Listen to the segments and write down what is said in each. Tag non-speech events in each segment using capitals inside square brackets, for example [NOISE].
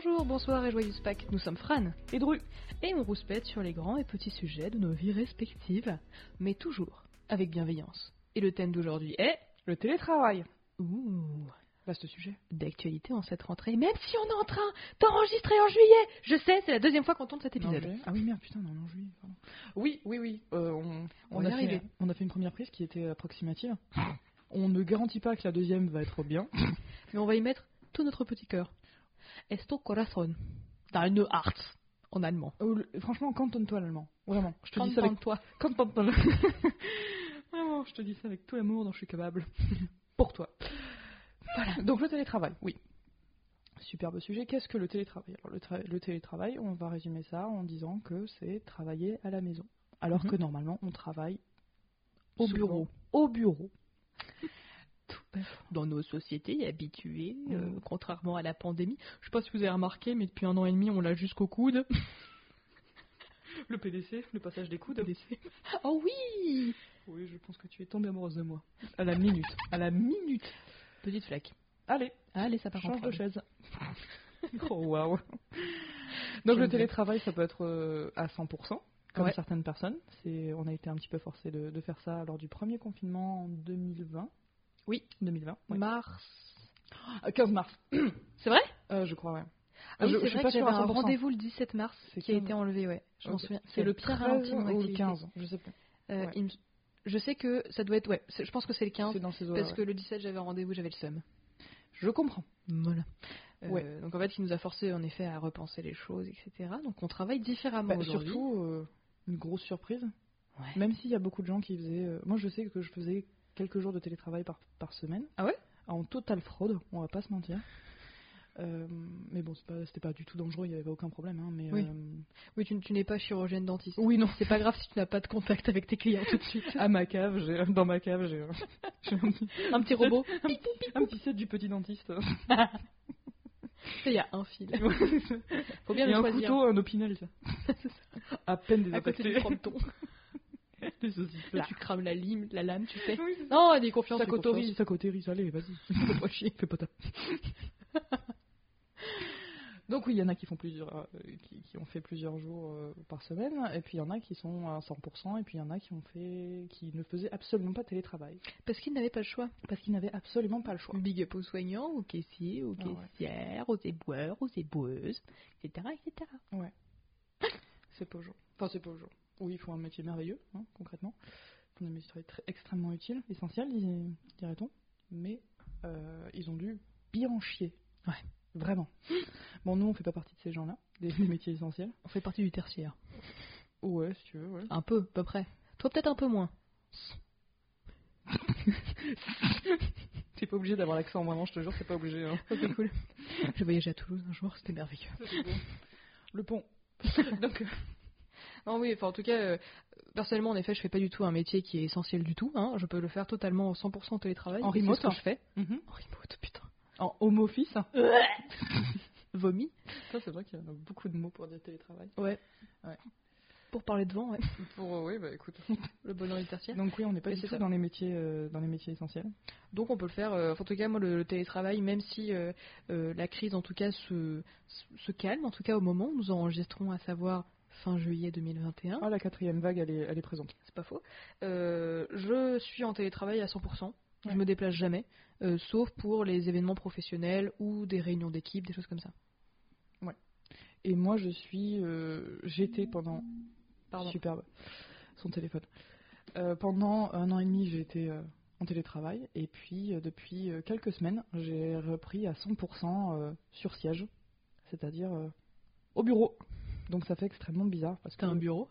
Bonjour, bonsoir et joyeuse Pâques, nous sommes Fran et Dru, et on rouspète sur les grands et petits sujets de nos vies respectives, mais toujours avec bienveillance. Et le thème d'aujourd'hui est Le télétravail. Ouh, Vaste sujet. d'actualité en cette rentrée, même si on est en train d'enregistrer en juillet Je sais, c'est la deuxième fois qu'on tourne cet épisode. Non, ah oui, merde, putain, non, non, juillet, pardon. Oui, oui, oui. euh, on, On on, a fait, on a fait une première prise qui était approximative. on ne garantit pas que la deuxième va être bien. Mais on va y mettre tout notre petit cœur. Esto corazón, deine Herz, en allemand. Le- franchement, cantonne-toi l'allemand. Vraiment. Je te dis ça avec toi. Cantonne-toi. [LAUGHS] Vraiment, je te dis ça avec tout l'amour dont je suis capable. [LAUGHS] Pour toi. Voilà. Donc le télétravail, oui. Superbe sujet. Qu'est-ce que le télétravail? Alors le, tra- le télétravail, on va résumer ça en disant que c'est travailler à la maison. Alors Mhm. que normalement, on travaille au bureau. Au bureau. Dans nos sociétés habituées, euh, Mm. contrairement à la pandémie. Je sais pas si vous avez remarqué, mais depuis un an et demi, on l'a jusqu'au coude. [LAUGHS] Le PDC, le passage des coudes. Oh oui Oui, je pense que tu es tombée amoureuse de moi. À la minute. [LAUGHS] À la minute. Petite flaque. Allez, Allez, ça part en change de chaise. [LAUGHS] oh waouh. Donc le télétravail, ça peut être euh, à 100%, comme Ouais. certaines personnes. C'est, on a été un petit peu forcé de, de faire ça lors du premier confinement en 2020. Oui. 2020. ouais. Mars. Ah, 15 mars. [CLEARS THROAT] C'est vrai? Euh, je crois, ouais. Ah oui, je, c'est suis vrai pas que j'avais sûre à un 100%. rendez-vous le 17 mars C'est qui a 15. été enlevé, ouais. Je m'en Ok. souviens. C'est le pire 13 ralenti de mon ou le activité. 15, je sais plus. Euh, Ouais. il me- Je sais que ça doit être, ouais, c'est- je pense que c'est le 15, C'est dans ces eaux parce que le 17 j'avais un rendez-vous, j'avais le seum. Je comprends. Voilà. Euh, Ouais. Donc en fait, il nous a forcé en effet à repenser les choses, etc. Donc on travaille différemment Bah, aujourd'hui. surtout, euh, une grosse surprise. Ouais. Même s'il y a beaucoup de gens qui faisaient. euh, Moi, je sais que je faisais quelques jours de télétravail par, par semaine. Ah ouais? En totale fraude, on va pas se mentir. Euh, mais bon, c'est pas- c'était pas, du tout dangereux, il n'y avait aucun problème. hein, mais, Oui. euh, Oui, tu, tu n'es pas chirurgienne dentiste. oui, non. C'est pas grave si tu n'as pas de contact avec tes clients tout de suite. [LAUGHS] À ma cave, dans ma cave, j'ai un, petit- [LAUGHS] Un petit robot. un petit set du petit dentiste. [LAUGHS] Il y a un fil. Faut bien Et le un choisir. couteau, un opinel, ça. À peine à côté désaffecté. du [LAUGHS] tu crames la lime, la lame, tu sais. Oui. Non, elle est confiance. Ça confiance. ça coterie, allez, vas-y. [LAUGHS] Fais pas chier, fais pas ta. [LAUGHS] Donc oui, il y en a qui font plusieurs, euh, qui, qui ont fait plusieurs jours euh, par semaine, et puis il y en a qui sont à 100%, et puis il y en a qui ont fait, qui ne faisaient absolument pas de télétravail, Parce qu'ils n'avaient pas le choix. parce qu'ils n'avaient absolument pas le choix. Big up aux soignants, aux caissiers, aux Ah ouais. caissières, aux éboueurs, aux éboueuses, etc. etc. C'est pas jour. Enfin, c'est pas jour. Oui, ils font un métier merveilleux, hein, concrètement. Ils font des métiers très, extrêmement utiles, essentiels, dirait-on. Mais euh, ils ont dû bien en chier. Ouais. Vraiment. Bon, nous, on fait pas partie de ces gens-là, des, des métiers essentiels. On fait partie du tertiaire. Ouais, si tu veux, ouais. Un peu, à peu près. Toi, peut-être un peu moins. [LAUGHS] T'es pas obligé d'avoir l'accent, vraiment, je te jure, c'est pas obligé. Hein. Ok, cool. J'ai voyagé à Toulouse un jour, c'était merveilleux. Le pont. [LAUGHS] Donc, euh, Non, oui, enfin, en tout cas, euh, personnellement, en effet, je fais pas du tout un métier qui est essentiel du tout. Hein. Je peux le faire totalement en 100% en télétravail. En remote, ce que hein. je fais. mhm. En remote, putain. en home office. [LAUGHS] Vomi. Ça, c'est vrai qu'il y a beaucoup de mots pour dire télétravail. Ouais. Ouais. Pour parler de vent, ouais. Pour, oui, bah écoute. [LAUGHS] Le bonheur du tertiaire. Donc oui, on n'est pas du c'est tout ça. dans les métiers, euh, dans les métiers essentiels. Donc on peut le faire. euh, en tout cas, moi, le, le télétravail, même si euh, euh, la crise, en tout cas, se, se- se calme, en tout cas au moment où nous enregistrons, à savoir fin juillet 2021, Ah, la quatrième vague, elle est, elle est présente. c'est pas faux. euh, je suis en télétravail à 100%. Ouais. Je me déplace jamais, euh, sauf pour les événements professionnels ou des réunions d'équipe, des choses comme ça. Et moi, je suis. euh, J'étais pendant. Pardon. Superbe. Son téléphone. Euh, pendant un an et demi, j'ai été en télétravail. Et puis, depuis quelques semaines, j'ai repris à 100% euh, sur siège. C'est-à-dire au bureau. Donc, ça fait extrêmement bizarre. Parce que T'as un bureau?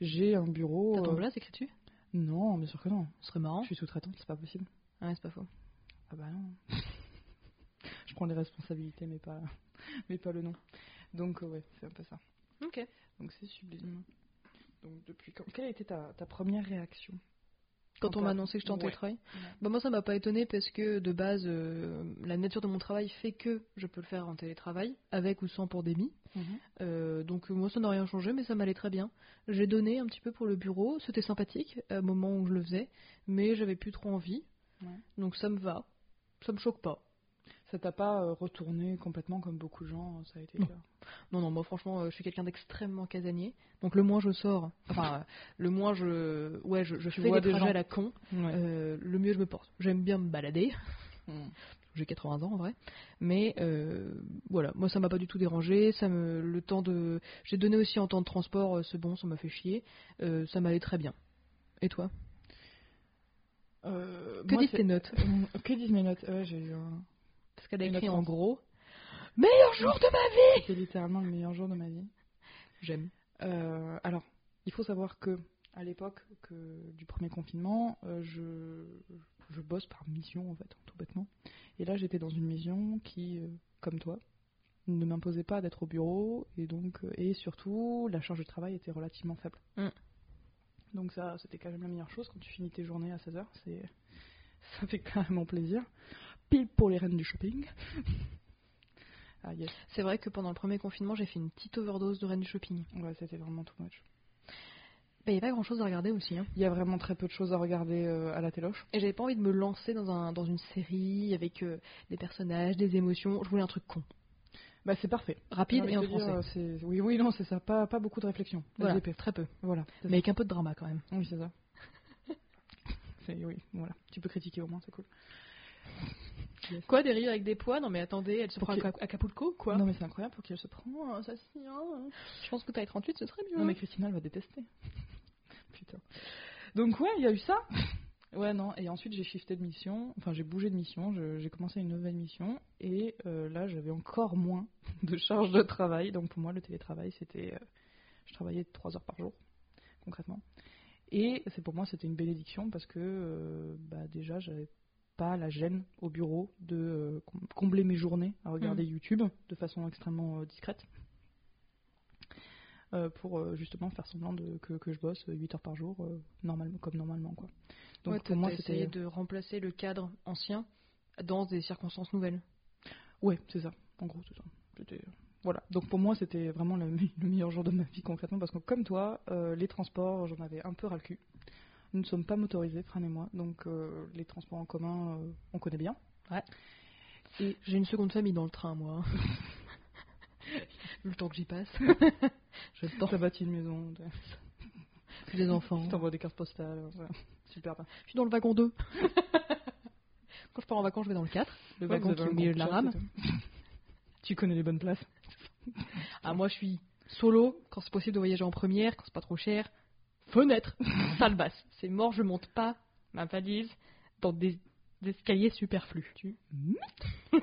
J'ai un bureau. T'as ton euh, place, écris-tu? Non, bien sûr que non. Ce serait marrant. Je suis sous-traitante, c'est pas possible. Ah ouais, c'est pas faux. Ah bah non. [LAUGHS] je prends les responsabilités, mais pas, [LAUGHS] mais pas le nom. Donc, euh, ouais, c'est un peu ça. Ok. Donc c'est sublime. Donc depuis quand? Quelle a été ta, ta première réaction? Quand on m'a annoncé que j'étais en Ouais. télétravail bah Moi, ça m'a pas étonné parce que de base, euh, la nature de mon travail fait que je peux le faire en télétravail, avec ou sans pandémie. Euh, donc moi ça n'a rien changé mais ça m'allait très bien. J'ai donné un petit peu pour le bureau, c'était sympathique au moment où je le faisais, mais j'avais plus trop envie. Ouais. Donc ça me va, ça me choque pas. Ça t'a pas euh, retourné complètement comme beaucoup de gens, ça a été Non. Non, non, moi franchement, euh, je suis quelqu'un d'extrêmement casanier. Donc le moins je sors, enfin, euh, le moins je, ouais, je, je fais des trajets à la con, Ouais. euh, le mieux je me porte. J'aime bien me balader. Mm. J'ai 80 ans en vrai, mais euh, voilà, moi ça m'a pas du tout dérangé. Ça me, le temps de, j'ai donné aussi en temps de transport, euh, c'est bon, ça m'a fait chier. Euh, ça m'allait très bien. Et toi? Euh, Que moi, disent tes notes? Euh, [LAUGHS] Que disent mes notes? Ouais, j'ai eu un... Parce qu'elle a écrit en gros meilleur jour de ma vie. C'était littéralement le meilleur jour de ma vie. J'aime. Euh, alors, il faut savoir que à l'époque que du premier confinement, euh, je, je bosse par mission en fait, tout bêtement. Et là, j'étais dans une mission qui, euh, comme toi, ne m'imposait pas d'être au bureau et donc et surtout la charge de travail était relativement faible. Mm. Donc ça, c'était quand même la meilleure chose quand tu finis tes journées à 16h, c'est [LAUGHS] ça fait carrément plaisir. Pile pour les reines du shopping. [LAUGHS] ah yes, C'est vrai que pendant le premier confinement, j'ai fait une petite overdose de Reine du Shopping. ouais, c'était vraiment too much. Il n'y a pas grand chose à regarder aussi. Hein. Il y a vraiment très peu de choses à regarder euh, à la téloche. Et j'avais pas envie de me lancer dans, un, dans une série avec euh, des personnages, des émotions. Je voulais un truc con. Bah c'est parfait. Rapide et en français. dire, c'est- Oui, oui, non, c'est ça. Pas, pas beaucoup de réflexion. Voilà, LGP. très peu. Voilà. Mais avec un peu de drama quand même. Oui, c'est ça. [LAUGHS] oui, voilà. Tu peux critiquer au moins, c'est cool. Quoi, des rires avec des poids? Non mais attendez, elle se Pour prend qui- à Acapulco quoi Non mais c'est incroyable pour qu'elle se prend. Ça se tient. Je pense que taille 38 ce serait mieux. Non mais Christina elle va détester. [LAUGHS] Putain. Donc ouais, il y a eu ça. [LAUGHS] Ouais non et ensuite j'ai shifté de mission, enfin j'ai bougé de mission, j'ai commencé une nouvelle mission et euh, là j'avais encore moins [LAUGHS] de charge de travail. Donc pour moi le télétravail c'était, euh, je travaillais 3 heures par jour concrètement. Et c'est pour moi c'était une bénédiction parce que euh, bah, déjà j'avais pas la gêne au bureau de euh, com- combler mes journées à regarder YouTube de façon extrêmement euh, discrète euh, pour justement faire semblant de, que, que je bosse 8 heures par jour euh, normalement, comme normalement quoi. Donc Ouais, pour moi c'était de remplacer le cadre ancien dans des circonstances nouvelles. ouais c'est ça en gros c'est ça. Voilà donc pour moi c'était vraiment le, [LAUGHS] le meilleur jour de ma vie concrètement parce que comme toi euh, les transports j'en avais un peu ras le cul. Nous ne sommes pas motorisés Fran et moi donc euh, les transports en commun euh, on connaît bien. Et j'ai une seconde famille dans le train moi. [LAUGHS] le temps que j'y passe. J'ai le temps. T'as bâti une maison, J'ai des enfants. je t'envoie des cartes postales, ouais. super bien. Je suis dans le wagon 2. [LAUGHS] Quand je pars en vacances, je vais dans le 4. Le Ouais, wagon qui est au milieu de la rame. [LAUGHS] tu connais les bonnes places. Ah, moi, je suis solo quand c'est possible de voyager en première, quand c'est pas trop cher. Fenêtre, [LAUGHS] salle basse. C'est mort, je monte pas ma valise dans des, des escaliers superflus. Tu [LAUGHS]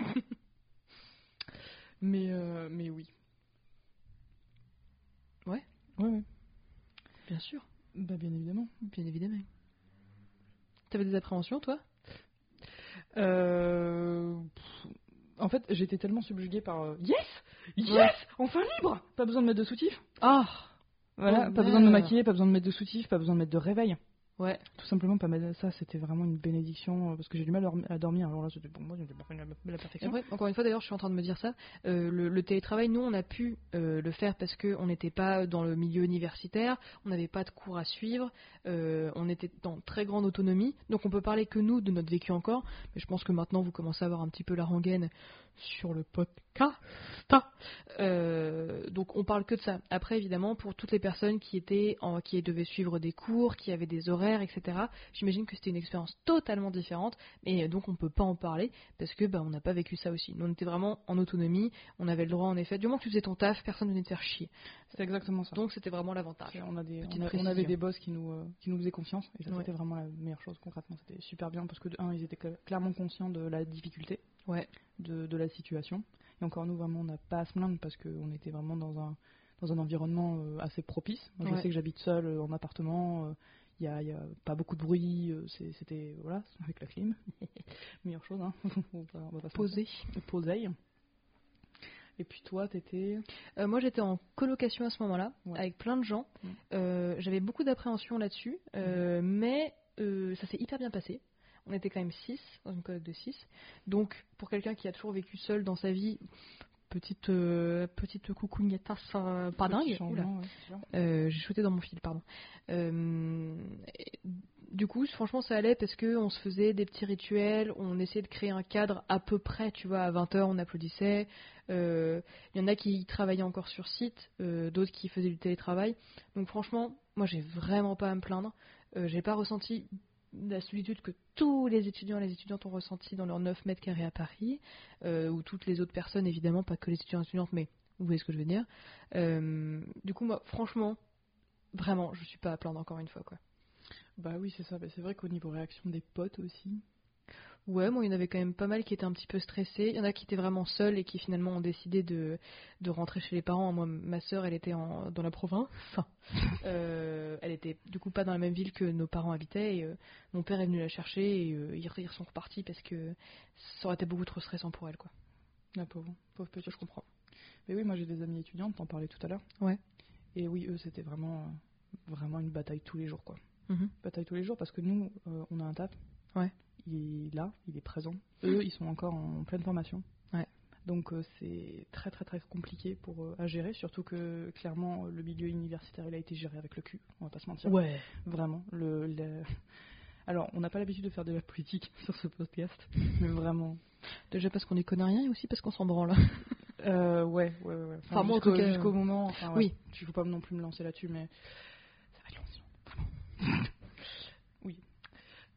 mais, euh, mais oui. Ouais. Ouais, ouais. Bien sûr, Bah, bien évidemment. bien évidemment. T'avais des appréhensions, toi? Euh, pff, En fait, j'étais tellement subjuguée par euh, Yes Yes. Enfin libre Pas besoin de mettre de soutif. Ah Voilà, Oh, pas besoin de me maquiller, pas besoin de mettre de soutif, pas besoin de mettre de réveil. Ouais. Tout simplement, pas mettre ça, c'était vraiment une bénédiction euh, parce que j'ai du mal à dormi- à dormir. Alors là, c'était pour moi, la, perfection. après, encore une fois, d'ailleurs, je suis en train de me dire ça. euh, le, le télétravail, nous, on a pu euh, le faire parce qu'on n'était pas dans le milieu universitaire, on n'avait pas de cours à suivre, euh, on était dans très grande autonomie. Donc, on peut parler que nous de notre vécu encore. Mais je pense que maintenant, vous commencez à avoir un petit peu la rengaine sur le podcast. Euh, donc, on parle que de ça. Après, évidemment, pour toutes les personnes qui étaient, en, qui devaient suivre des cours, qui avaient des horaires, etc. J'imagine que c'était une expérience totalement différente. Et donc, on peut pas en parler parce que bah, on n'a pas vécu ça aussi. Nous, on était vraiment en autonomie, on avait le droit en effet, du moment que tu faisais ton taf, personne ne venait te faire chier. C'est exactement ça. Donc c'était vraiment l'avantage. On, a des, Petite on, a- on précision. avait des boss qui nous, euh, qui nous faisaient confiance et ça Ouais. c'était vraiment la meilleure chose concrètement. C'était super bien parce que de un, ils étaient cla- clairement conscients de la difficulté Ouais. de, de la situation. Et encore nous, vraiment, on n'a pas à se plaindre parce qu'on était vraiment dans un, dans un environnement euh, assez propice. Moi, je Ouais. sais que j'habite seule euh, en appartement. euh, Il n'y a, il y a pas beaucoup de bruit, euh, c'était voilà, avec la clim. [LAUGHS] Meilleure chose, hein. [LAUGHS] on va, on va mentir. Posé. Et puis toi, t'étais. Euh, moi j'étais en colocation à ce moment-là, Ouais. avec plein de gens. Mm. Euh, J'avais beaucoup d'appréhension là-dessus, euh, mais euh, ça s'est hyper bien passé. On était quand même 6 dans une coloc de 6. Donc pour quelqu'un qui a toujours vécu seul dans sa vie, petite, euh, petite coucougnetta, pas dingue. ouais. Euh, J'ai shooté dans mon fil, pardon. Euh, et du coup, franchement, ça allait parce que on se faisait des petits rituels, on essayait de créer un cadre à peu près, tu vois, à 20h on applaudissait. Il y en a qui travaillaient encore sur site, d'autres qui faisaient du télétravail. Donc franchement, moi j'ai vraiment pas à me plaindre. j'ai pas ressenti la solitude que tous les étudiants et les étudiantes ont ressenti dans leurs 9 mètres carrés à Paris, ou toutes les autres personnes évidemment, pas que les étudiants et étudiantes, mais vous voyez ce que je veux dire. du coup, moi, franchement, vraiment, je suis pas à plaindre encore une fois, quoi. Bah oui, c'est ça. Bah, c'est vrai qu'au niveau réaction des potes aussi. Ouais, moi, il y en avait quand même pas mal qui étaient un petit peu stressés. Il y en a qui étaient vraiment seuls et qui finalement ont décidé de, de rentrer chez les parents. Moi, ma sœur, elle était en, dans la province. Enfin, [LAUGHS] euh, elle était du coup pas dans la même ville que nos parents habitaient. Et, euh, mon père est venu la chercher et euh, ils, sont repartis parce que ça aurait été beaucoup trop stressant pour elle, quoi. La pauvre, pauvre petite, je comprends. Mais oui, moi j'ai des amis étudiantes, t'en parlais tout à l'heure. Ouais. Et oui, eux, c'était vraiment, vraiment une bataille tous les jours, quoi. Mhm. Bataille tous les jours parce que nous, on a un tap. Ouais. Il est là, il est présent. Eux, ils sont encore en pleine formation. Ouais. Donc euh, c'est très très très compliqué pour euh, à gérer, surtout que clairement le milieu universitaire il a été géré avec le cul, on va pas se mentir. Ouais. Vraiment. Le, [LAUGHS] Alors on n'a pas l'habitude de faire de la politique [LAUGHS] sur ce podcast, mais vraiment. Déjà parce qu'on est connaît rien et aussi parce qu'on s'en branle. [LAUGHS] Euh, ouais, ouais, ouais. Enfin, jusqu'au, cas, jusqu'au moment. Enfin, oui. Tu faut pas non plus me lancer là-dessus, mais ça va être long, vraiment.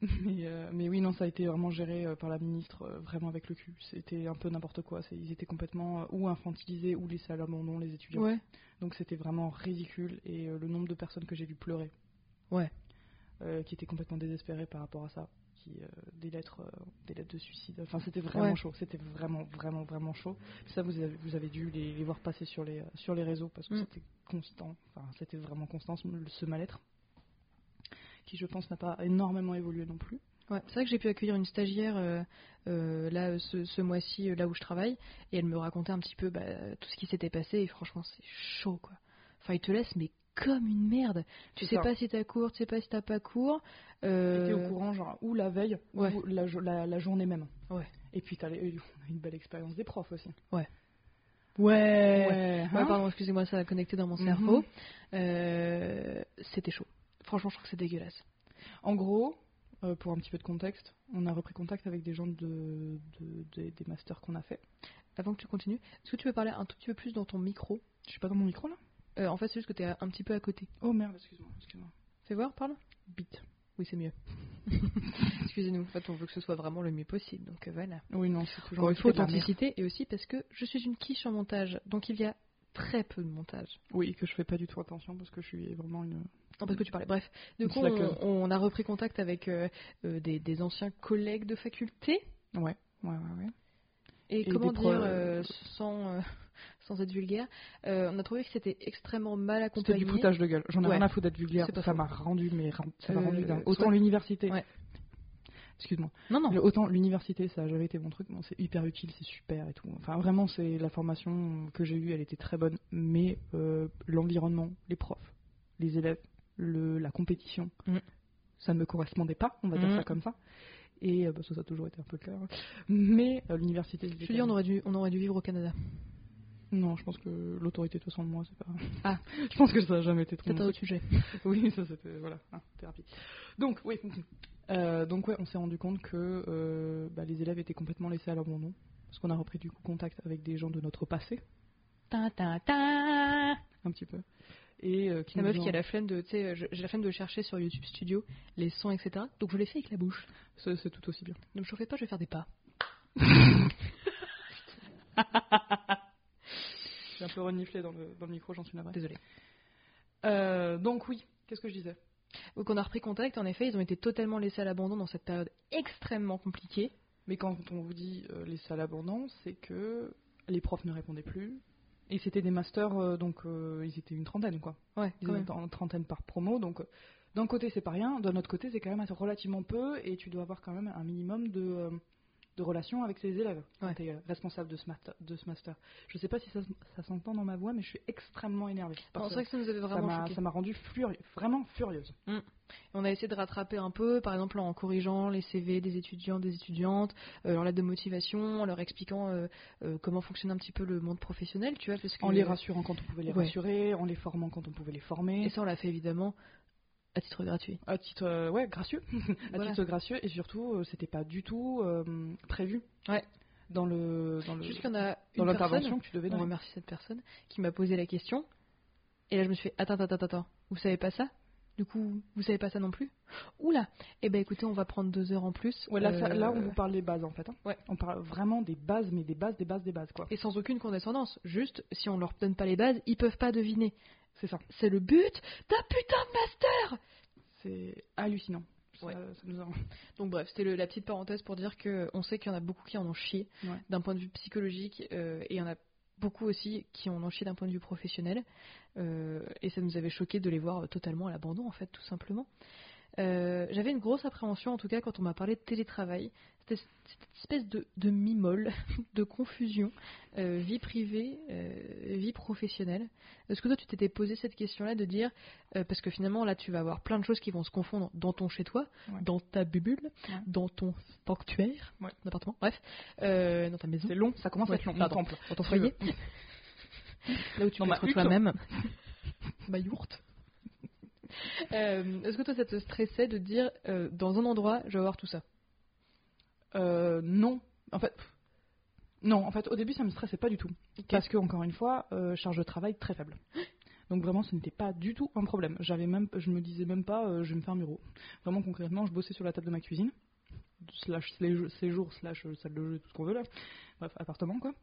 [LAUGHS] Mais, euh, mais, oui, non, ça a été vraiment géré euh, par la ministre, euh, vraiment avec le cul. C'était un peu n'importe quoi. Ils étaient complètement ou infantilisés ou laissés à l'abandon, les étudiants. Ouais. Donc c'était vraiment ridicule. Et le nombre de personnes que j'ai vu pleurer. Ouais. qui étaient complètement désespérées par rapport à ça. Euh, des lettres, des lettres de suicide. Enfin, c'était vraiment chaud. C'était vraiment, vraiment, vraiment chaud. Ça, vous avez, vous avez dû les, voir passer sur les, sur les réseaux parce que mm. c'était constant. Enfin, c'était vraiment constant ce mal-être qui, je pense, n'a pas énormément évolué non plus. Ouais, c'est vrai que j'ai pu accueillir une stagiaire euh, là ce, ce mois-ci là où je travaille et elle me racontait un petit peu bah, tout ce qui s'était passé et franchement c'est chaud quoi. Enfin il te laisse mais comme une merde. Tu sais pas si t'as cours, tu sais pas si t'as pas cours. Euh... au courant, genre, ou la veille, ou la, journée même. Ouais. Et puis, t'as une belle expérience des profs aussi. Ouais. Ouais. ouais. Hein pardon, excusez-moi, ça a connecté dans mon mhm. cerveau. Euh, c'était chaud. Franchement, je trouve que c'est dégueulasse. En gros, euh, pour un petit peu de contexte, on a repris contact avec des gens de, des masters qu'on a fait. Avant que tu continues, est-ce que tu veux parler un tout petit peu plus dans ton micro? Je suis pas dans mon micro là? Euh, En fait, c'est juste que t'es un petit peu à côté. Oh merde, excuse-moi. excuse-moi. Fais voir, parle. Bit. Oui, c'est mieux. [LAUGHS] Excusez-nous, en fait, on veut que ce soit vraiment le mieux possible, donc euh, voilà. Oui, non, c'est toujours. il faut authenticité et aussi parce que je suis une quiche en montage, donc il y a très peu de montage. Oui, que je fais pas du tout attention parce que je suis vraiment une. Non, parce que tu parlais. Bref, du coup, on, a repris contact avec euh, euh, des, anciens collègues de faculté. Ouais, ouais, ouais, ouais. Et, comment dire, sans [LAUGHS] sans être vulgaire, euh, on a trouvé que c'était extrêmement mal accompagné. C'était du foutage de gueule. J'en ai rien à foutre d'être vulgaire. Ça m'a rendu, mais ça m'a rendu euh, Autant l'université. Excuse-moi. Non, non. autant l'université, ça a jamais été mon truc. Bon, c'est hyper utile, c'est super et tout. Enfin, vraiment, c'est la formation que j'ai eue, elle était très bonne. Mais euh, l'environnement, les profs, les élèves, le, la compétition, mm. ça ne me correspondait pas, on va dire mm. ça comme ça. Et bah, ça, a toujours été un peu clair. Mais l'université. Je dire, on aurait, dû, on aurait dû vivre au Canada. Non, je pense que l'autorité de toute façon de moi, c'est pas. Ah, [LAUGHS] je pense que ça a jamais été trop. C'est un autre sujet. [LAUGHS] oui, ça c'était voilà, hein, thérapie. Donc oui, euh, donc ouais, on s'est rendu compte que euh, bah, les élèves étaient complètement laissés à l'abandon, parce qu'on a repris du coup contact avec des gens de notre passé. Ta ta ta. Un petit peu. Et euh, qui la meuf qui a la flemme de, tu sais, j'ai la flemme de chercher sur YouTube Studio les sons, etc. Donc je les fais avec la bouche. C'est tout aussi bien. Ne me chauffez pas, je vais faire des pas. J'ai un peu reniflé dans le, dans le micro, j'en suis navrée. Désolée. Euh, donc oui, qu'est-ce que je disais? Donc on a repris contact, en effet, ils ont été totalement laissés à l'abandon dans cette période extrêmement compliquée. Mais quand on vous dit euh, laissés à l'abandon, c'est que les profs ne répondaient plus. Et c'était des masters, euh, donc ils étaient une trentaine, quoi. Ouais, ils étaient une trentaine par promo, donc d'un côté c'est pas rien, d'un autre côté c'est quand même relativement peu, et tu dois avoir quand même un minimum de de relation avec ses élèves ouais. es responsable de ce, master, de ce master. Je sais pas si ça, ça s'entend dans ma voix, mais je suis extrêmement énervée. C'est vrai que ça nous avait vraiment Ça m'a rendu vraiment furieuse. Mm. On a essayé de rattraper un peu, par exemple en corrigeant les CV des étudiants, des étudiantes, euh, en lettre de motivation, en leur expliquant euh, euh, comment fonctionne un petit peu le monde professionnel, tu vois. Parce En les rassurant quand on pouvait les rassurer, en les formant quand on pouvait les former. Et ça, on l'a fait évidemment À titre gratuit. À titre, euh, ouais, gracieux. [LAUGHS] à titre gracieux, et surtout, euh, c'était pas du tout euh, prévu. Ouais. Dans le, dans le, Juste en a dans l'intervention que tu devais on remercie cette personne, qui m'a posé la question. Et là, je me suis fait, attends, attends, attends, attends, vous savez pas ça? Du coup, vous savez pas ça non plus? Oula Eh ben écoutez, on va prendre deux heures en plus. Ouais, là, ça- Euh, là, on vous parle des bases en fait. hein. Ouais. On parle vraiment des bases, mais des bases, des bases, des bases, quoi. Et sans aucune condescendance. Juste, si on leur donne pas les bases, ils peuvent pas deviner. C'est ça. C'est le but d'un putain de master C'est hallucinant. Ça- Ouais. ça nous a- Donc bref, c'était la petite parenthèse pour dire que on sait qu'il y en a beaucoup qui en ont chié Ouais. d'un point de vue psychologique euh, et il y en a beaucoup aussi qui en ont chié d'un point de vue professionnel Euh, et ça nous avait choqué de les voir totalement à l'abandon en fait tout simplement. Euh, J'avais une grosse appréhension en tout cas quand on m'a parlé de télétravail. C'était cette espèce de, de mi-molle, [LAUGHS] de confusion, euh, vie privée, euh, vie professionnelle. Est-ce que toi tu t'étais posé cette question-là de dire, parce que finalement là tu vas avoir plein de choses qui vont se confondre dans ton chez-toi, Ouais. dans ta bulle, Ouais. dans ton sanctuaire, Ouais. ton appartement, bref, dans ta maison, C'est long, ça commence à être long. pardon. Dans ton foyer, [LAUGHS] là où tu peux être toi-même, ma [LAUGHS] yourte. [LAUGHS] Euh, Est-ce que toi ça te stressait de dire, euh, dans un endroit, je vais avoir tout ça? Euh, non, en fait, pff, non, en fait, au début, ça me stressait pas du tout, parce que encore une fois, charge de travail très faible. [GASPS] Donc vraiment, ce n'était pas du tout un problème. J'avais même, je me disais même pas, je vais me faire un bureau. Vraiment concrètement, je bossais sur la table de ma cuisine, slash séjour, slash salle de jeu, tout ce qu'on veut là. Bref, appartement quoi.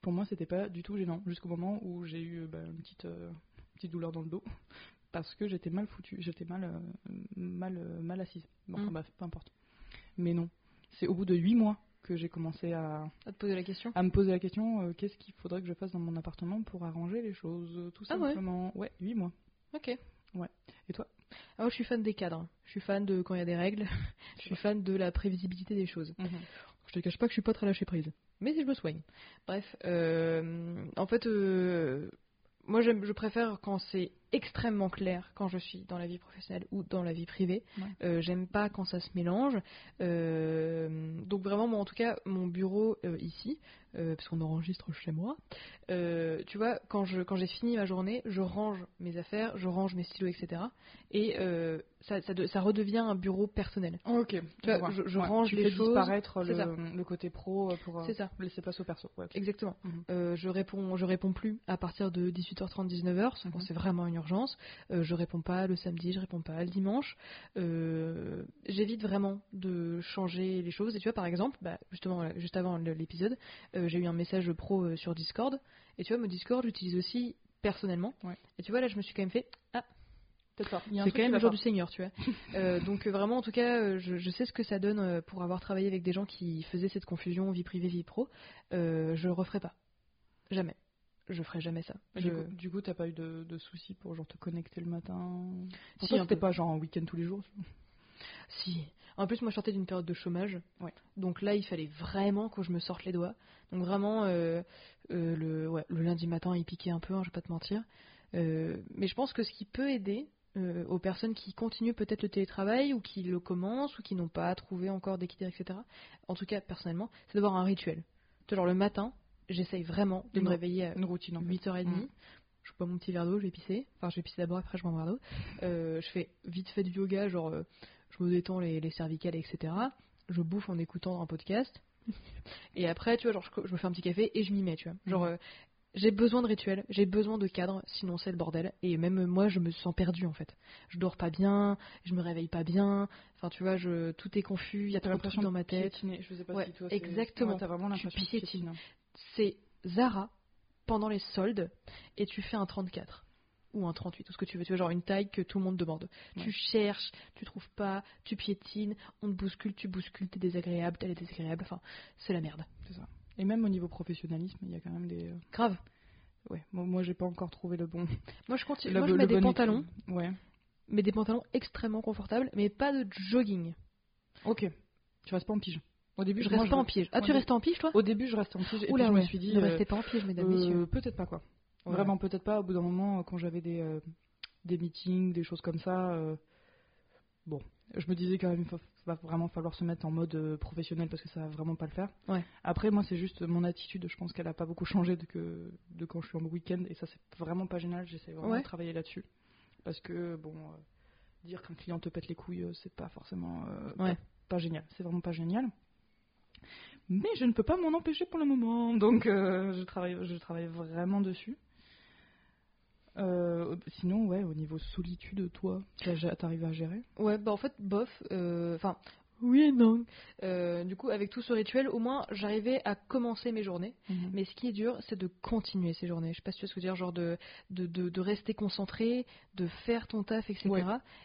Pour moi, c'était pas du tout gênant, jusqu'au moment où j'ai eu bah, une petite, euh, petite douleur dans le dos, parce que j'étais mal foutue, j'étais mal, euh, mal, euh, mal assise. Bon, enfin Mm. bref, peu importe. Mais non, c'est au bout de 8 mois que j'ai commencé à, À te poser la question à me poser la question euh, qu'est-ce qu'il faudrait que je fasse dans mon appartement pour arranger les choses, tout Ah ouais simplement. Ouais, 8 mois. Ok. Ouais. Et toi? Ah, moi, je suis fan des cadres. Je suis fan de quand il y a des règles. [LAUGHS] je suis fan de la prévisibilité des choses. Je te cache pas que je suis pas très lâché prise. Mais si je me soigne. Bref, euh, en fait, euh, moi je préfère quand c'est extrêmement clair quand je suis dans la vie professionnelle ou dans la vie privée. Ouais. Euh, j'aime pas quand ça se mélange. Euh, donc vraiment, moi en tout cas, mon bureau euh, ici, parce qu'on enregistre chez moi, tu vois, quand je quand j'ai fini ma journée, je range mes affaires, je range mes stylos, etc. Et ça, ça, de- ça redevient un bureau personnel. Ok, Tu vois, je- je range tu les fais choses, disparaître le, le côté pro pour ça. laisser place au perso. Ouais. Exactement. Mhm. Je réponds, je réponds plus à partir de 18h30, 19h, sauf quand Mhm. c'est vraiment une urgence. Euh, je réponds pas le samedi, je réponds pas le dimanche. Euh, J'évite vraiment de changer les choses. Et tu vois, par exemple, bah, justement, euh, juste avant l'épisode, euh, j'ai eu un message pro sur Discord. Et tu vois, mon Discord, j'utilise aussi personnellement. Ouais. Et tu vois, là, je me suis quand même fait, ah, c'est quand même le jour du Seigneur, tu vois. [LAUGHS] Euh, donc vraiment, en tout cas, je, je sais ce que ça donne pour avoir travaillé avec des gens qui faisaient cette confusion vie privée, vie pro. Euh, je referai pas. Jamais. Je ferai jamais ça. Je- Du coup, t'as pas eu de, de soucis pour genre te connecter le matin Si, Si, un c'était peu. pas genre un week-end tous les jours. Si. En plus, moi, je sortais d'une période de chômage. Ouais. Donc là, il fallait vraiment que je me sorte les doigts. Donc vraiment, euh, euh, le, ouais, le lundi matin, il piquait un peu, hein, je vais pas te mentir. Euh, mais je pense que ce qui peut aider aux personnes qui continuent peut-être le télétravail ou qui le commencent ou qui n'ont pas trouvé encore d'équilibre, etc. En tout cas, personnellement, c'est d'avoir un rituel. Genre le matin, j'essaye vraiment de Une me réveiller à Une routine en fait. 8h30. Mm. Je bois mon petit verre d'eau, je vais pisser. Enfin, je vais pisser d'abord, après je bois mon verre d'eau. Euh, je fais vite fait du yoga, genre euh, je me détends les, les cervicales, etc. Je bouffe en écoutant un podcast. [LAUGHS] Et après, tu vois, genre je, je me fais un petit café et je m'y mets, tu vois. Genre, euh, j'ai besoin de rituels, j'ai besoin de cadre, sinon c'est le bordel. Et même euh, moi, je me sens perdue en fait. Je dors pas bien, je me réveille pas bien. Enfin, tu vois, je, tout est confus, il y a trop de trucs dans ma tête. piétiner. Je sais pas Ouais, si toi. exactement. Ouais, T'as vraiment l'impression c'est Zara pendant les soldes et tu fais un 34 ou un 38 ou ce que tu veux, tu vois genre une taille que tout le monde demande. Ouais. Tu cherches, tu trouves pas, tu piétines, on te bouscule, tu bouscules, t'es désagréable, t'es désagréable, enfin c'est la merde. C'est ça. Et même au niveau professionnalisme, il y a quand même des. euh, Grave. Ouais, moi, moi j'ai pas encore trouvé le bon. Moi je continue, le- moi je mets des bon pantalons, équilibre. Ouais. mais des pantalons extrêmement confortables, mais pas de jogging. Ok. Tu restes pas en pige. Au début, Je moi, reste pas en piège. Ah tu restes en piège toi? Au début, je restais en pige et Oula puis je ouais. me suis dit. ne euh, restez pas en piège mesdames euh, messieurs. peut-être pas quoi. Ouais. Vraiment peut-être pas. Au bout d'un moment, euh, quand j'avais des euh, des meetings, des choses comme ça. Bon, je me disais quand même va vraiment falloir se mettre en mode euh, professionnel parce que ça va vraiment pas le faire. Ouais. Après, moi, c'est juste mon attitude. Je pense qu'elle a pas beaucoup changé de, que, de quand je suis en week-end et ça, c'est vraiment pas génial. J'essaie vraiment Ouais. de travailler là-dessus. Parce que, bon, euh, dire qu'un client te pète les couilles, euh, c'est pas forcément euh, Ouais. pas, pas génial. C'est vraiment pas génial. Mais je ne peux pas m'en empêcher pour le moment. Donc, euh, je, travaille, je travaille vraiment dessus. Euh, sinon, ouais, au niveau solitude, toi, t'arrives à gérer? Ouais, bah en fait, bof. euh, Enfin, oui et non. Euh, du coup, avec tout ce rituel, au moins, j'arrivais à commencer mes journées. Mais ce qui est dur, c'est de continuer ces journées. Je sais pas si tu vois ce que je veux dire, genre de, de, de, de rester concentré, de faire ton taf, etc. Ouais.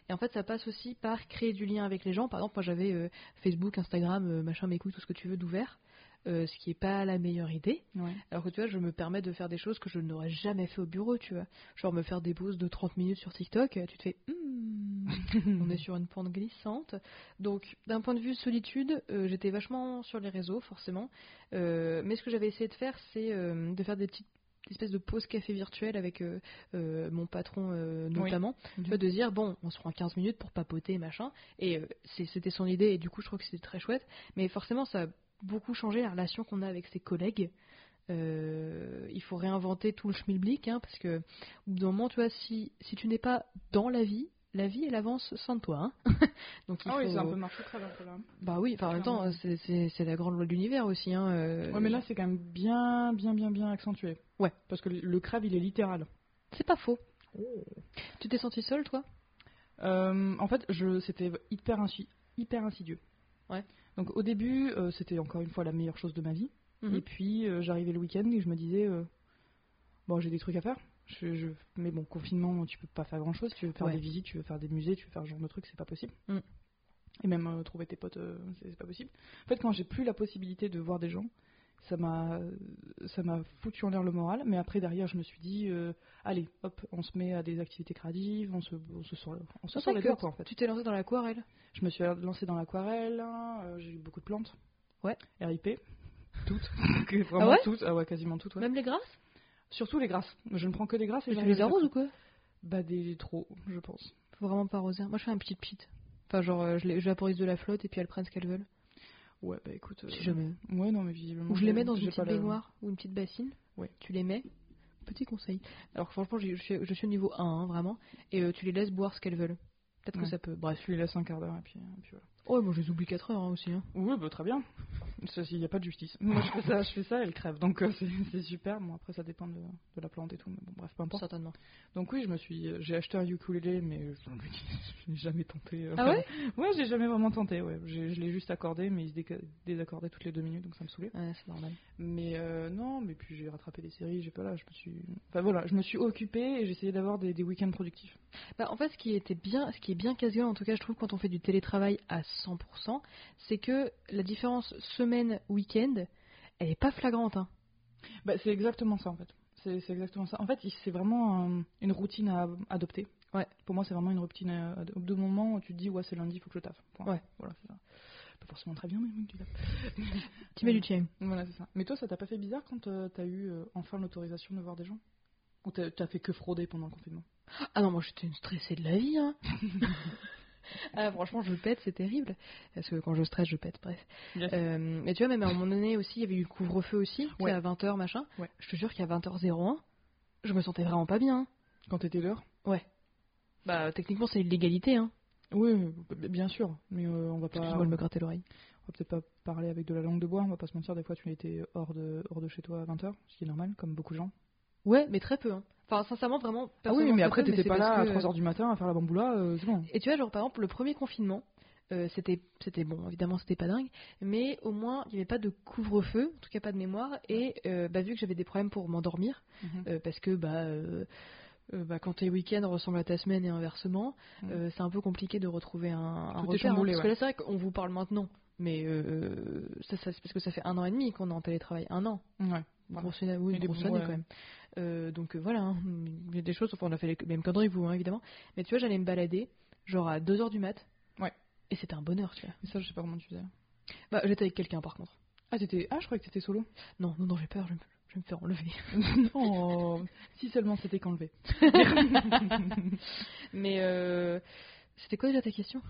Et en fait, ça passe aussi par créer du lien avec les gens. Par exemple, moi j'avais euh, Facebook, Instagram, euh, machin, mes couilles, tout ce que tu veux d'ouvert. Euh, ce qui est pas la meilleure idée. Ouais. Alors que tu vois, je me permets de faire des choses que je n'aurais jamais fait au bureau, tu vois. Genre me faire des pauses de 30 minutes sur TikTok, tu te fais Hmm, on est sur une pente glissante. Donc d'un point de vue solitude, euh, j'étais vachement sur les réseaux, forcément. Euh, mais ce que j'avais essayé de faire, c'est de faire des petites espèces de pauses café virtuelles avec euh, euh, mon patron euh, notamment. Mhm. Tu vois, de dire, bon, on se prend 15 minutes pour papoter, machin. Et c'était son idée, et du coup, je trouve que c'était très chouette. Mais forcément, ça beaucoup changé la relation qu'on a avec ses collègues. Euh, il faut réinventer tout le schmilblick, hein, parce que au bout d'un moment, tu vois, si, si tu n'es pas dans la vie, la vie, elle avance sans toi. hein. [LAUGHS] Donc il Ah oui, c'est un peu marché très un peu là. Bah oui, enfin, en même temps, c'est- la grande loi de l'univers aussi. Hein, euh, Ouais, mais là, c'est quand même bien, bien, bien, bien accentué. Ouais. Parce que le- crève, il est littéral. c'est pas faux. Tu t'es senti seule, toi? Euh, en fait, je, c'était hyper, insi- hyper insidieux. Ouais. Donc au début, euh, c'était encore une fois la meilleure chose de ma vie. Mhm. Et puis euh, j'arrivais le week-end et je me disais, euh, bon, j'ai des trucs à faire. Je, je- Mais bon, confinement, tu peux pas faire grand-chose. Tu veux faire Ouais. des visites, tu veux faire des musées, tu veux faire ce genre de trucs, c'est pas possible. Mm. Et même trouver tes potes, c'est pas possible. En fait, quand j'ai plus la possibilité de voir des gens, ça m'a ça m'a foutu en l'air le moral. Mais après, derrière, je me suis dit, euh, allez, hop, on se met à des activités créatives, on se, on se sort, on se sort les doigts, quoi, en fait. Tu t'es lancée dans l'aquarelle Je me suis lancée dans l'aquarelle, hein, euh, j'ai eu beaucoup de plantes. Ouais. RIP. Toutes. [LAUGHS] Que Vraiment ouais toutes. Ah ouais, quasiment toutes, ouais. Même les grasses? Surtout les grasses. Je ne prends que des grasses et tu les arroses ou quoi? Bah des trop, je pense. Faut vraiment pas arroser. Moi, je fais un petit pit. Enfin, genre, euh, je, les, je vaporise de la flotte et puis elles prennent ce qu'elles veulent. Ouais, bah écoute. euh, Si jamais. Ouais, non, mais visiblement. Ou je les mets dans une petite la- baignoire ou une petite bassine. Ouais. Tu les mets. Petit conseil. Alors que franchement, je suis, je suis au niveau 1, hein, vraiment. Et euh, tu les laisses boire ce qu'elles veulent. Peut-être que ça peut. Bref. Je lui laisse un quart d'heure et puis, et puis voilà. Oh, bon, je les oublie 4 heures hein, aussi. Hein. Oui, bah très bien. Il n'y a pas de justice. Moi, je fais ça, je fais ça, elle crève. Donc euh, c'est super. Bon, après, ça dépend de, de la plante et tout. Mais bon, bref, peu importe. Certainement. Donc oui, je me suis, j'ai acheté un ukulélé, mais je n'ai [LAUGHS] jamais tenté. euh, Ah ouais? [LAUGHS] Ouais, j'ai jamais vraiment tenté. Ouais, je l'ai juste accordé, mais il se désaccordait toutes les deux minutes, donc ça me saoulait. Ouais, c'est normal. Mais euh, non, mais puis j'ai rattrapé des séries. J'ai pas là, je me suis, enfin voilà, je me suis occupée et j'ai essayé d'avoir des, des week-ends productifs. Bah, en fait, ce qui était bien, ce qui est bien casse en tout cas, je trouve, quand on fait du télétravail à 100%, c'est que la différence semaine-week-end, elle est pas flagrante. Hein. Bah, c'est exactement ça en fait. C'est exactement ça. En fait, c'est vraiment euh, une routine à adopter. Ouais. Pour moi, c'est vraiment une routine à adopter. De moment où tu te dis, ouais, c'est lundi, il faut que je taffe. Point. Ouais. Voilà, c'est ça. Pas forcément très bien, mais oui, tu taffes. [LAUGHS] Tu mets du tien. Voilà, c'est ça. Mais toi, ça t'a pas fait bizarre quand euh, t'as eu euh, enfin l'autorisation de voir des gens? Ou t'as t'as fait que frauder pendant le confinement? Ah non, moi j'étais une stressée de la vie. Hein. [LAUGHS] [LAUGHS] ah, franchement, je pète, c'est terrible. Parce que quand je stresse, je pète, bref. Euh, mais tu vois, même à un moment donné aussi, il y avait eu le couvre-feu aussi, Ouais. à 20h, machin. Ouais. Je te jure qu'à 20h01, je me sentais vraiment pas bien. hein. Quand t'étais l'heure Bah, techniquement, c'est l'illégalité. Hein. Oui, bien sûr. Mais euh, on va pas. Excuse-moi de me gratter l'oreille. On va peut-être pas parler avec de la langue de bois, on va pas se mentir, des fois tu étais hors de, hors de chez toi à 20h, ce qui est normal, comme beaucoup de gens. Ouais, mais très peu. Hein. Enfin, sincèrement, vraiment. Ah oui, mais après t'étais pas là à que- 3h du matin à faire la bamboula, euh, c'est bon. Et tu vois, genre par exemple, le premier confinement, euh, c'était, c'était bon, évidemment, c'était pas dingue, mais au moins, il n'y avait pas de couvre-feu, en tout cas pas de mémoire, et euh, bah, vu que j'avais des problèmes pour m'endormir, euh, parce que bah, euh, bah, quand tes week-ends ressemblent à ta semaine et inversement, Mhm. euh, c'est un peu compliqué de retrouver un, un repère. hein, chamboulé, parce ouais. que là, c'est vrai qu'on vous parle maintenant, mais euh, ça, ça, c'est parce que ça fait un an et demi qu'on est en télétravail, un an. Ouais. Voilà. Grosse oui, grosse année ouais. quand même. Euh, donc euh, voilà, hein, il y a des choses, enfin on a fait les mêmes conneries vous, hein, évidemment. Mais tu vois, j'allais me balader, genre à 2h du mat. Ouais. Et c'était un bonheur, tu vois. Mais ça, je sais pas comment tu faisais. Bah, j'étais avec quelqu'un par contre. Ah, t'étais... ah je croyais que t'étais solo. Non, non, non, j'ai peur, je vais, me... je vais me faire enlever. [LAUGHS] non, si seulement c'était qu'enlevé. [LAUGHS] Mais euh, c'était quoi déjà ta question?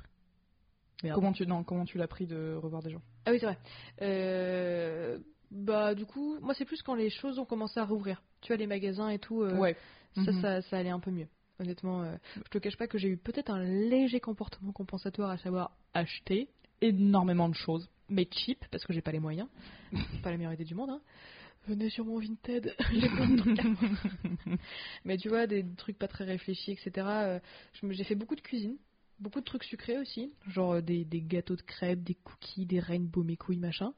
Merde. Comment tu, non, comment tu l'as pris de revoir des gens? Ah oui, c'est vrai. Euh, bah, du coup, moi c'est plus quand les choses ont commencé à rouvrir. Tu vois, les magasins et tout, euh, Ouais. ça, Mhm. ça, ça allait un peu mieux. Honnêtement, euh, je te cache pas que j'ai eu peut-être un léger comportement compensatoire à savoir acheter énormément de choses, mais cheap parce que j'ai pas les moyens. pas la meilleure idée du monde. Hein. Venez sur mon Vinted, [LAUGHS] j'ai plein de trucs. Mais tu vois, des trucs pas très réfléchis, etc. euh, J'ai fait beaucoup de cuisine, beaucoup de trucs sucrés aussi, genre euh, des, des gâteaux de crêpes, des cookies, des rainbow mes couilles, machin.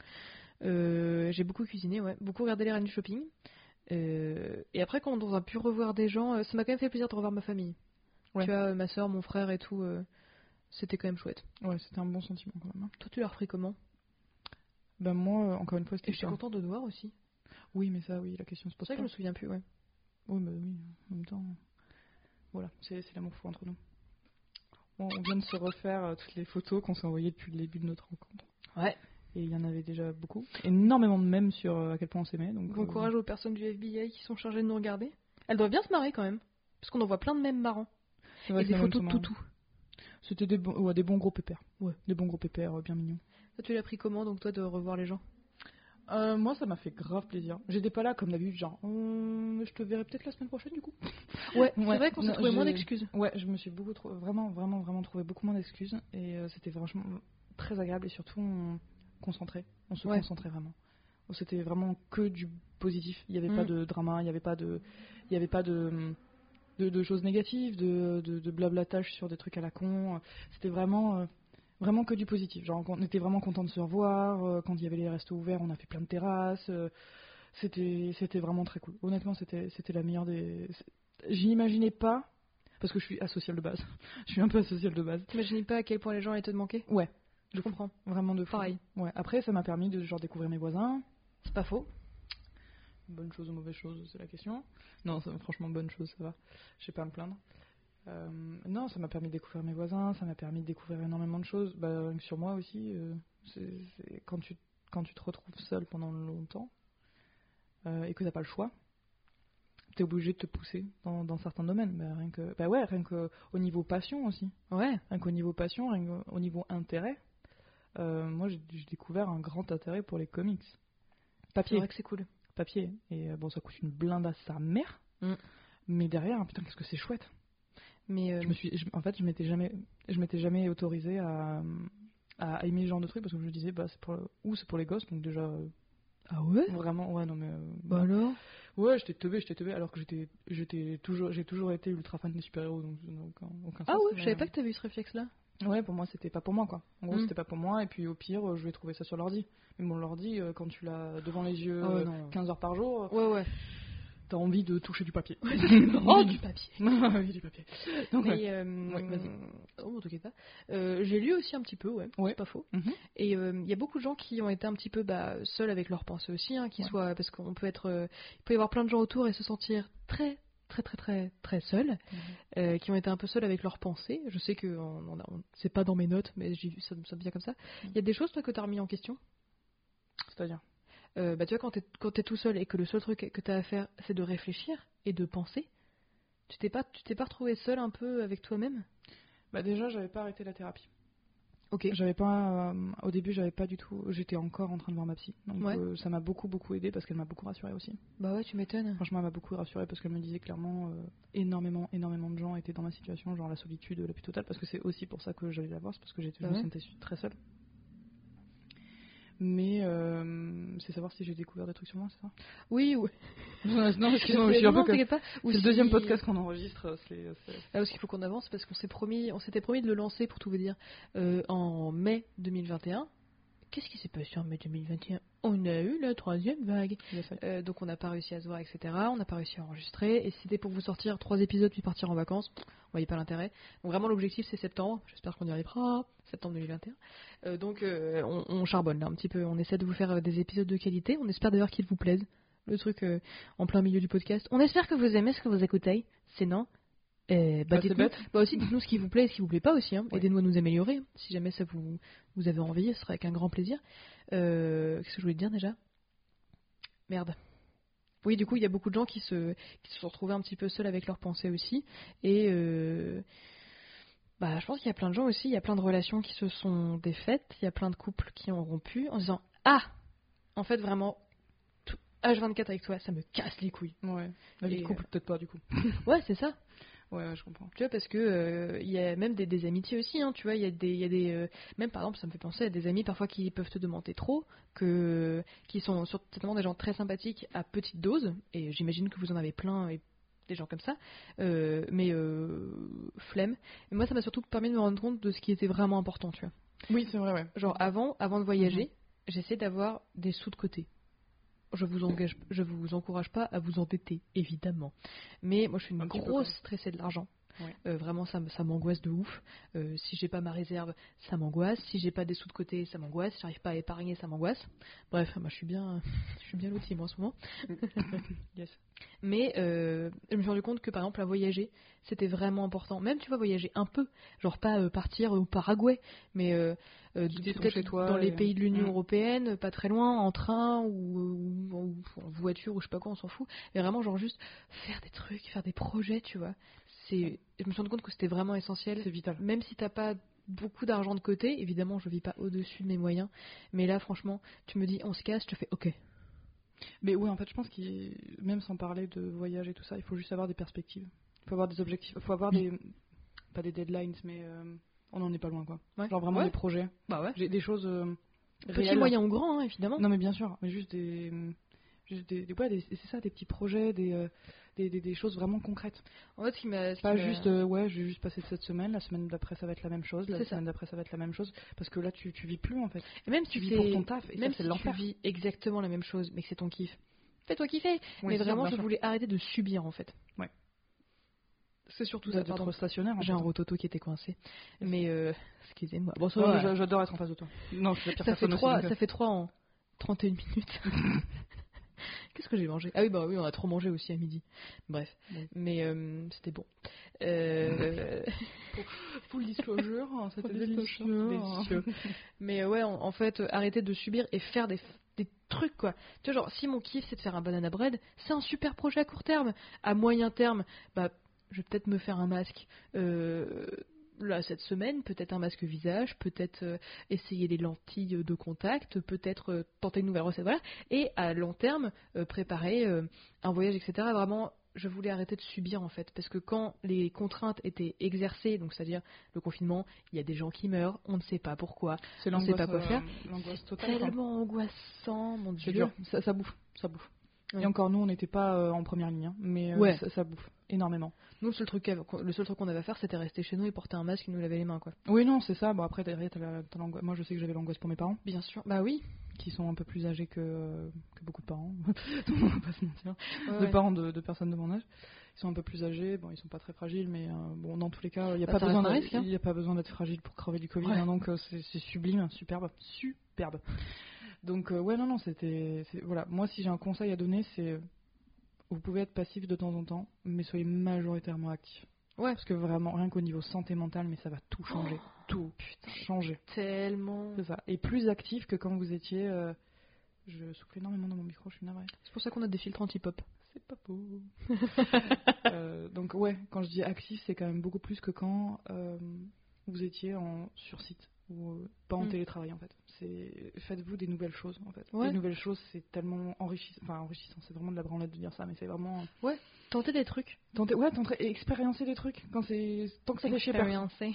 Euh, j'ai beaucoup cuisiné, ouais, beaucoup regardé les reines du shopping. Euh, et après, quand on a pu revoir des gens, ça m'a quand même fait plaisir de revoir ma famille. Ouais. Tu vois, ma soeur, mon frère et tout, euh, c'était quand même chouette. Ouais, c'était un bon sentiment quand même. hein. Toi, tu l'as repris comment? Ben moi, encore une fois, Et c'était je suis ça. contente de te voir aussi. Oui, mais ça, oui, la question se pose C'est pas. que je me souviens plus, ouais. Oui, bah oui, en même temps. Voilà, c'est c'est l'amour fou entre nous. Bon, on vient de se refaire euh, toutes les photos qu'on s'est envoyées depuis le début de notre rencontre. Ouais. Et il y en avait déjà beaucoup. Énormément de mèmes sur euh, à quel point on s'aimait. Donc, Bon euh, courage aux personnes du FBI qui sont chargées de nous regarder. Elles doivent bien se marrer quand même. Parce qu'on en voit plein de mèmes marrants. vrai et des photos de toutou. C'était des, bons- ouais, des bons gros pépères. Ouais. Des bons gros pépères bien mignons. Toi, tu l'as pris comment, donc toi, de revoir les gens? Euh, moi, ça m'a fait grave plaisir. J'étais pas là comme d'habitude, genre, Euh, je te verrai peut-être la semaine prochaine du coup. [LAUGHS] Ouais, c'est Ouais, vrai qu'on s'est trouvé moins d'excuses. Ouais, je me suis beaucoup trop, vraiment, vraiment, vraiment trouvé beaucoup moins d'excuses et euh, c'était franchement très agréable et surtout on concentré, on se Ouais. concentrait vraiment. C'était vraiment que du positif. Il n'y avait pas Mm. de drama, il n'y avait pas de, il y avait pas de, choses négatives, de, de, de blablatage sur des trucs à la con. C'était vraiment, vraiment que du positif. Genre, on était vraiment content de se revoir. euh, Quand il y avait les restos ouverts, on a fait plein de terrasses. euh, C'était, c'était vraiment très cool. Honnêtement, c'était, c'était la meilleure des. J'imaginais pas, parce que je suis asociale de base. [LAUGHS] je suis un peu asociale de base. T'imagines pas à quel point les gens allaient te manquer? Ouais, Je comprends. vraiment de fou. Pareil. Ouais. Après, ça m'a permis de genre découvrir mes voisins. C'est pas faux. Bonne chose ou mauvaise chose, c'est la question. Non, ça- franchement, bonne chose, ça va. Je sais pas à me plaindre. Euh, non, ça m'a permis de découvrir mes voisins, ça m'a permis de découvrir énormément de choses. Bah, sur moi aussi, euh, c'est c'est- quand, tu, quand tu te retrouves seul pendant longtemps euh, et que t'as pas le choix, t'es obligé de te pousser dans, dans certains domaines. Bah, rien que, bah ouais, rien que au niveau passion aussi. Ouais. Rien qu'au niveau passion, rien qu'au niveau intérêt. moi, j'ai découvert un grand intérêt pour les comics. C'est Papier vrai que c'est cool. papier. Et bon, ça coûte une blinde à sa mère. Mm. Mais derrière, putain, qu'est-ce que c'est chouette. Mais euh, Je me suis, je- en fait, je m'étais jamais, je m'étais jamais autorisé à, à aimer ce genre de truc parce que je me disais, bah, c'est pour, ou c'est pour les gosses, donc déjà, euh, ah ouais? vraiment, ouais, non mais, euh, Bah alors? Ouais, j'étais teubé, j'étais teubé, alors que j'étais, j'étais toujours, j'ai toujours été ultra fan des super-héros, donc aucun, aucun Ah sens, ouais, je savais pas que t'avais eu ce réflexe-là. Ouais, pour moi, c'était pas pour moi, quoi. En gros, Mm. c'était pas pour moi, et puis au pire, je vais trouver ça sur l'ordi. Mais bon, l'ordi, quand tu l'as devant les yeux Oh, euh, non. 15 heures par jour, Ouais, ouais. T'as envie de toucher du papier. oh, du papier. [LAUGHS] oui, du papier. Donc, ouais. Euh, Ouais, vas-y. oh, bon, t'inquiète pas. Euh, j'ai lu aussi un petit peu, ouais, Ouais. c'est pas faux. Mhm. Et euh, il y a beaucoup de gens qui ont été un petit peu bah, seuls avec leurs pensées aussi, hein, qui soient parce qu'on peut être, euh, il peut y avoir plein de gens autour et se sentir très très très très très seuls, Mhm. euh, qui ont été un peu seuls avec leurs pensées. Je sais que on, on c'est pas dans mes notes, mais ça, ça me vient comme ça. Mhm. Il y a des choses toi que t'as remis en question? C'est-à-dire? Euh, bah tu vois quand t'es quand t'es tout seul et que le seul truc que t'as à faire c'est de réfléchir et de penser. Tu t'es pas tu t'es pas retrouvé seul un peu avec toi-même? Bah déjà, j'avais pas arrêté la thérapie. Ok. J'avais pas, euh, au début, j'avais pas du tout. J'étais encore en train de voir ma psy. Donc Ouais. euh, ça m'a beaucoup beaucoup aidé parce qu'elle m'a beaucoup rassuré aussi. Bah ouais, tu m'étonnes. Franchement, elle m'a beaucoup rassuré parce qu'elle me disait clairement énormément énormément de gens étaient dans ma situation, genre la solitude la plus totale. Parce que c'est aussi pour ça que j'allais la voir, c'est parce que j'étais Bah je me ouais. sentais très seule. Mais euh, c'est savoir si j'ai découvert des trucs sur moi, c'est ça? Oui, oui. [LAUGHS] Non, excuse-moi, je suis un [LAUGHS] peu comme- pas. Ou C'est le deuxième podcast qu'on enregistre. C'est, c'est- Ah, parce qu'il faut qu'on avance parce qu'on s'est promis, on s'était promis de le lancer pour tout vous dire euh, en mai 2021. Qu'est-ce qui s'est passé en mai 2021 On a eu la troisième vague. Euh, donc on n'a pas réussi à se voir, etc. On n'a pas réussi à enregistrer. Et si c'était pour vous sortir trois épisodes puis partir en vacances, on voyait pas l'intérêt. Donc vraiment l'objectif c'est septembre. J'espère qu'on y arrivera. Septembre 2021. Euh, donc euh, on, on charbonne là un petit peu. On essaie de vous faire des épisodes de qualité. On espère d'ailleurs qu'ils vous plaisent. Le truc en plein milieu du podcast. On espère que vous aimez ce que vous écoutez. Sinon, euh, bah, Bah, c'est dites-nous, bête. bah aussi dites-nous ce qui vous plaît et ce qui vous plaît pas aussi. Hein. Ouais. Aidez-nous à nous améliorer. Si jamais ça vous, vous avez envie, ce sera avec un grand plaisir. Euh, Qu'est-ce que je voulais te dire déjà? Merde. Oui, du coup, il y a beaucoup de gens qui se, qui se sont retrouvés un petit peu seuls avec leurs pensées aussi. Et euh, bah, je pense qu'il y a plein de gens aussi, il y a plein de relations qui se sont défaites, il y a plein de couples qui ont rompu en se disant Ah En fait, vraiment, tout- H24 avec toi, ça me casse les couilles. Ouais. La vie de couple, peut-être pas du coup. [LAUGHS] Ouais, c'est ça. Ouais, je comprends. Tu vois, parce que euh, il y a même des, des amitiés aussi, hein, tu vois, il y a des, y a des euh, même par exemple, ça me fait penser à des amis parfois qui peuvent te demander trop, que qui sont certainement des gens très sympathiques à petite dose, et j'imagine que vous en avez plein et des gens comme ça, euh, mais flemme. Et moi, ça m'a surtout permis de me rendre compte de ce qui était vraiment important, tu vois. Oui, c'est vrai, ouais. Genre avant, avant de voyager, j'essaie d'avoir des sous de côté. Je vous engage, je vous encourage pas à vous endetter, évidemment. Mais moi, je suis une grosse stressée de l'argent. Ouais. Euh, vraiment, ça, m'angoisse de ouf. Euh, si j'ai pas ma réserve, ça m'angoisse. Si j'ai pas des sous de côté, ça m'angoisse. Si j'arrive pas à épargner, ça m'angoisse. Bref, moi, je suis bien, [LAUGHS] je suis bien lotie moi en ce moment. [LAUGHS] Yes. Mais euh, je me suis rendu compte que par exemple à voyager, c'était vraiment important. Même tu vas voyager un peu, genre pas partir au Paraguay, mais peut-être dans les pays de l'Union européenne, pas très loin, en train ou, ou- ou en voiture ou je sais pas quoi, on s'en fout. Mais vraiment genre juste faire des trucs, faire des projets, tu vois. C'est, je me suis rendu compte que c'était vraiment essentiel. C'est vital. Même si t'as pas beaucoup d'argent de côté, évidemment je vis pas au-dessus de mes moyens, mais là franchement, tu me dis on se casse, je te fais ok. Mais oui, en fait, je pense qu'il même sans parler de voyage et tout ça, il faut juste avoir des perspectives. Il faut avoir des objectifs. Il faut avoir des. Pas des deadlines, mais euh, on en est pas loin, quoi. Ouais. Genre vraiment Ouais. des projets. Bah ouais. J'ai des choses. euh, Petit, moyen ou grand, hein, évidemment. Non, mais bien sûr, mais juste des. Juste des, des- ouais, des- c'est ça, des petits projets, des, euh, des, des, des choses vraiment concrètes. En fait, ce qui m'a, Pas juste, euh, ouais, je vais juste passer cette semaine, la semaine d'après ça va être la même chose, la semaine d'après ça va être la même chose, parce que là tu, tu vis plus en fait. Et même Tu si vis pour ton taf, et même ça si tu vis exactement la même chose, mais que c'est ton kiff, fais-toi kiffer. Oui, mais vraiment, je voulais arrêter de subir en fait. Ouais. C'est surtout D'être ça. Pardon. stationnaire J'ai un rototo qui était coincé. Mais euh, excusez-moi. Bon, Ouais, J'adore être en face de toi. Non, je suis la pire ça fait personne aussi, 3 donc, euh, ça fait 3 en 31 minutes. [LAUGHS] Qu'est-ce que j'ai mangé Ah oui, bah oui, on a trop mangé aussi à midi. Bref, Oui. mais euh, c'était bon. Euh... [LAUGHS] Full disclosure, hein, c'était délicieux. disclosure. [LAUGHS] Mais euh, ouais, en, en fait, euh, arrêter de subir et faire des, des trucs, quoi. Tu vois, genre, si mon kiff, c'est de faire un banana bread, c'est un super projet à court terme. À moyen terme, bah, je vais peut-être me faire un masque. euh, Là, cette semaine, peut-être un masque visage, peut-être euh, essayer les lentilles de contact, peut-être euh, tenter une nouvelle recette, voilà. Et à long terme, euh, préparer un voyage, etc. Vraiment, je voulais arrêter de subir en fait, parce que quand les contraintes étaient exercées, donc c'est-à-dire le confinement, il y a des gens qui meurent, on ne sait pas pourquoi, C'est On sait l'angoisse, pas quoi faire. Quoi. tellement angoissant, mon C'est dieu. dur, ça, ça bouffe, ça bouffe. Ouais. Et encore nous, on n'était pas en première ligne, hein, mais Ouais. ça, ça bouffe énormément. Nous, le seul truc, qu'avait- le seul truc qu'on avait à faire, c'était rester chez nous et porter un masque et nous laver les mains, quoi. Oui, non, c'est ça. Bon, après, t'as la- t'as. Moi, je sais que j'avais l'angoisse pour mes parents, Bien sûr. Bah oui. qui sont un peu plus âgés que, que beaucoup de parents. [LAUGHS] on va pas se mentir. Ouais, de ouais. parents de, de personnes de mon âge. Ils sont un peu plus âgés, bon, ils sont pas très fragiles, mais euh, bon, dans tous les cas, il n'y a, Bah, pas besoin d'être- risque, hein. il y a pas besoin d'être fragile pour crever du Covid, Ouais. hein, donc euh, c'est c'est sublime, superbe, superbe. [LAUGHS] Donc, euh, ouais, non, non, c'était. c'est- Voilà, moi, si j'ai un conseil à donner, c'est. Vous pouvez être passif de temps en temps, mais soyez majoritairement actif. Ouais. Parce que vraiment, rien qu'au niveau santé mentale, mais ça va tout changer. tout, putain, changer. Tellement. C'est ça. Et plus actif que quand vous étiez. euh, Je souffle énormément dans mon micro, je suis navrée. C'est pour ça qu'on a des filtres anti-pop. C'est pas beau. [LAUGHS] Euh, donc ouais, quand je dis actif, c'est quand même beaucoup plus que quand euh, vous étiez en sur site ou euh, pas en Mm. télétravail en fait. C'est faites-vous des nouvelles choses en fait. Ouais. Des nouvelles choses, c'est tellement enrichissant. Enfin enrichissant, c'est vraiment de la branlette de dire ça, mais c'est vraiment Tenter des trucs. tenter, ouais, tenter, et expériencer des trucs quand c'est tant que ça chez personne.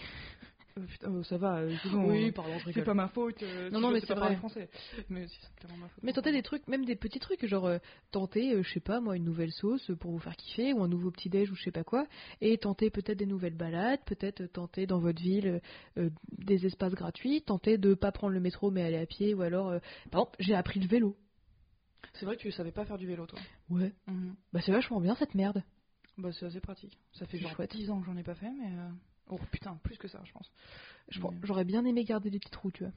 Euh, putain, euh, ça va. euh, Oui, pardon, je c'est pas ma faute. Non, non, mais c'est vrai. français. Mais si, c'est clairement ma faute. Mais tenter des trucs, même des petits trucs, genre tenter, euh, je sais pas moi, une nouvelle sauce pour vous faire kiffer, ou un nouveau petit déj, ou je sais pas quoi, et tenter peut-être des nouvelles balades, peut-être tenter dans votre ville euh, des espaces gratuits, tenter de pas prendre le métro mais aller à pied, ou alors, euh, par exemple, j'ai appris le vélo. C'est vrai que tu savais pas faire du vélo, toi. Ouais. Mhm. Bah c'est vachement bien cette merde. Bah, c'est assez pratique. Ça fait genre chouette. 10 ans que j'en ai pas fait, mais. euh, Oh putain, plus que ça, je pense. Je- Mais- J'aurais bien aimé garder des petites roues, tu vois.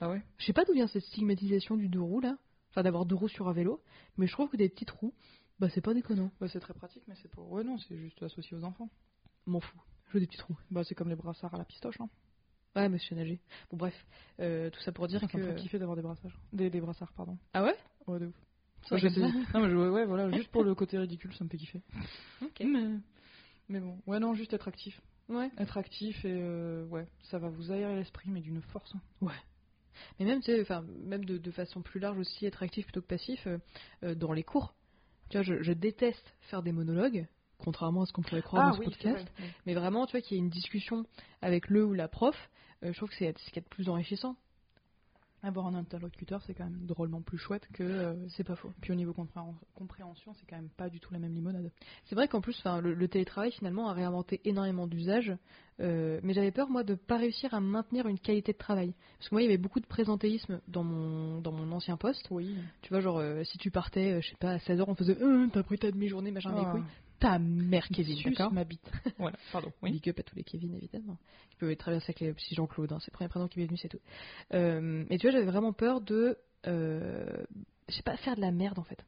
Ah ouais? Je sais pas d'où vient cette stigmatisation du deux roues là, enfin d'avoir deux roues sur un vélo, mais je trouve que des petites roues, bah c'est pas déconnant. bah, C'est très pratique, mais c'est pour. Ouais, non, c'est juste associé aux enfants. M'en fous. Je veux des petites roues. Bah, c'est comme les brassards à la pistoche, hein. Ouais, mais je suis nager. Bon bref, euh, tout ça pour dire Ça que. me ferait kiffer d'avoir des brassages. Des, des brassards, pardon. Ah ouais? Ouais, de ouf. Ça, Ouais, j'aime je sais- ça. Non, mais je- ouais, voilà, juste pour le [LAUGHS] côté ridicule, ça me fait kiffer. Ok. Mais, mais bon, ouais, non, juste être actif. Ouais. Être actif et euh, ouais, ça va vous aérer l'esprit, mais d'une force. hein. Mais même, tu sais, enfin, même de, de façon plus large aussi, être actif plutôt que passif euh, euh, dans les cours. Tu vois, je, je déteste faire des monologues, contrairement à ce qu'on pourrait croire Ah dans ce oui, podcast. vrai. Mais vraiment, tu vois, qu'il y ait une discussion avec le ou la prof, euh, je trouve que c'est ce qu'il y a de plus enrichissant. Avoir un interlocuteur, c'est quand même drôlement plus chouette que. euh, C'est pas faux. Puis au niveau compréhen- compréhension, c'est quand même pas du tout la même limonade. C'est vrai qu'en plus, enfin, le, le télétravail finalement a réinventé énormément d'usages, euh, mais j'avais peur moi de pas réussir à maintenir une qualité de travail. Parce que moi, il y avait beaucoup de présentéisme dans mon dans mon ancien poste. Oui. Tu vois, genre euh, si tu partais, je sais pas, à 16h, on faisait t'as pris ta demi-journée, machin, des couilles. Ta mère, d'accord ma bite. [LAUGHS] voilà, pardon. Oui. Big up à tous les Kevin, évidemment. Qui peuvent être bien avec les petits Jean-Claude, hein, c'est le premier prénom qui m'est venu, c'est tout. Euh, et tu vois, j'avais vraiment peur de, euh, je sais pas, faire de la merde en fait.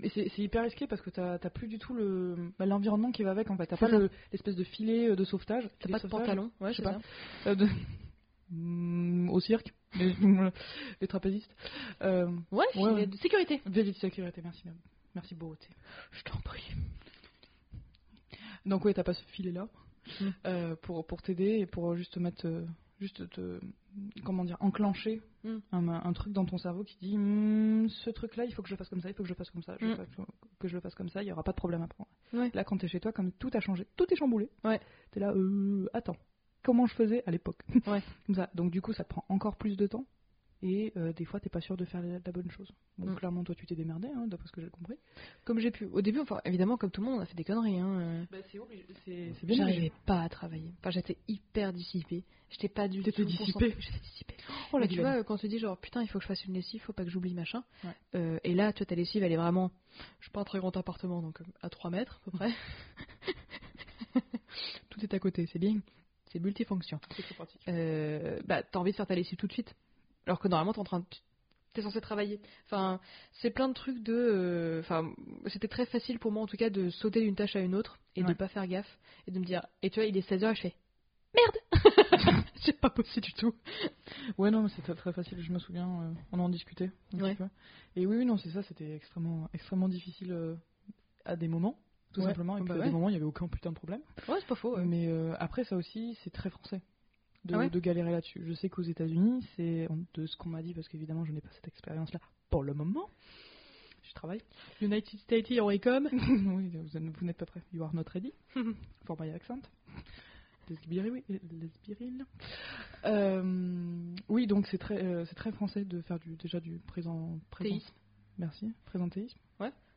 Mais c'est hyper risqué parce que t'as plus du tout le bah, l'environnement qui va avec en fait. T'as pas le- l'espèce de filet euh, de sauvetage. T'as filet pas de pantalon, ouais, je sais pas. euh, de- Mm, au cirque, [LAUGHS] les, les trapézistes. Euh, Ouais, Ouais, filet ouais. de sécurité. De sécurité, merci. Merci beauté. Je t'en prie. Donc oui, t'as pas ce filet là Mm. pour pour t'aider et pour juste te mettre euh, juste te comment dire enclencher Mm. un, un truc dans ton cerveau qui dit Hmm, ce truc là il faut que je le fasse comme ça, il faut que je le fasse comme ça, je Mm. que je le fasse comme ça, il y aura pas de problème après. Ouais. Là quand t'es chez toi comme tout a changé, tout est chamboulé. Ouais. T'es là euh, attends comment je faisais à l'époque? Ouais. [LAUGHS] comme ça donc du coup ça te prend encore plus de temps. Et euh, des fois, t'es pas sûr de faire la, la bonne chose. Donc, Mm. clairement, toi, tu t'es démerdé, hein, d'après ce que j'ai compris. Comme j'ai pu. Au début, enfin, évidemment, comme tout le monde, on a fait des conneries. Hein. euh. Bah, c'est bien J'arrivais pas à travailler. Enfin, j'étais hyper dissipée. J'étais pas du T'étais tout dissipée concentrée. J'étais dissipée. Oh, tu vois, quand tu dis genre putain, il faut que je fasse une lessive, faut pas que j'oublie machin. Ouais. Euh, et là, tu vois, ta lessive, elle est vraiment. Je suis pas un très grand appartement, donc à 3 mètres à peu près. [LAUGHS] tout est à côté, c'est bien. C'est multifonction. C'est. Euh, bah, t'as envie de faire ta lessive tout de suite. Alors que normalement, t'es en train de. T'es censé travailler. Enfin, c'est plein de trucs de. euh, Enfin, c'était très facile pour moi en tout cas de sauter d'une tâche à une autre et de Ouais. pas faire gaffe et de me dire. Et tu vois, il est 16h et je fais. Merde [LAUGHS] C'est pas possible du tout. Ouais, non, mais c'était très facile, je me souviens, euh, on en discutait Ouais. Et oui, oui, non, c'est ça, c'était extrêmement, extrêmement difficile euh, à des moments, tout Ouais, simplement, et puis bah à ouais. des moments, il n'y avait aucun putain de problème. Ouais, c'est pas faux. Mais après, ça aussi, c'est très français de, Ah ouais de galérer là-dessus. Je sais qu'aux États-Unis, c'est de ce qu'on m'a dit, parce qu'évidemment, je n'ai pas cette expérience-là pour le moment. Je travaille. United States, here we come. [LAUGHS] oui, vous, êtes- vous n'êtes pas prêts. You are not ready. [LAUGHS] For my accent. Lesbiril. lesbiril. Euh, oui, donc c'est très, euh, c'est très français de faire du, déjà du présent. présent Théisme. Merci. Présentéisme.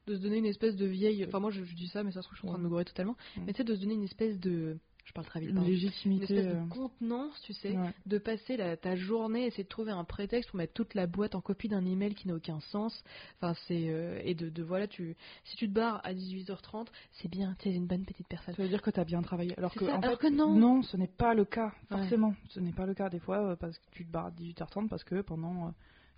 De se donner une espèce de vieille. Enfin, moi je, je dis ça, mais ça se trouve, je suis en train de me gourer totalement. Ouais. Mais tu sais, de se donner une espèce de. Je parle très vite, Une pardon. Une légitimité. espèce euh, de contenance, tu sais, ouais. de passer la- ta journée, essayer de trouver un prétexte pour mettre toute la boîte en copie d'un email qui n'a aucun sens. Enfin, c'est euh, et de, de voilà, tu si tu te barres à 18h30, c'est bien, tu es une bonne petite personne. Ça veut dire que tu as bien travaillé. Alors que, ça, en alors fait, que non. ce n'est pas le cas, Ouais. forcément. Ce n'est pas le cas. Des fois, euh, parce que tu te barres à 18h30 parce que pendant euh,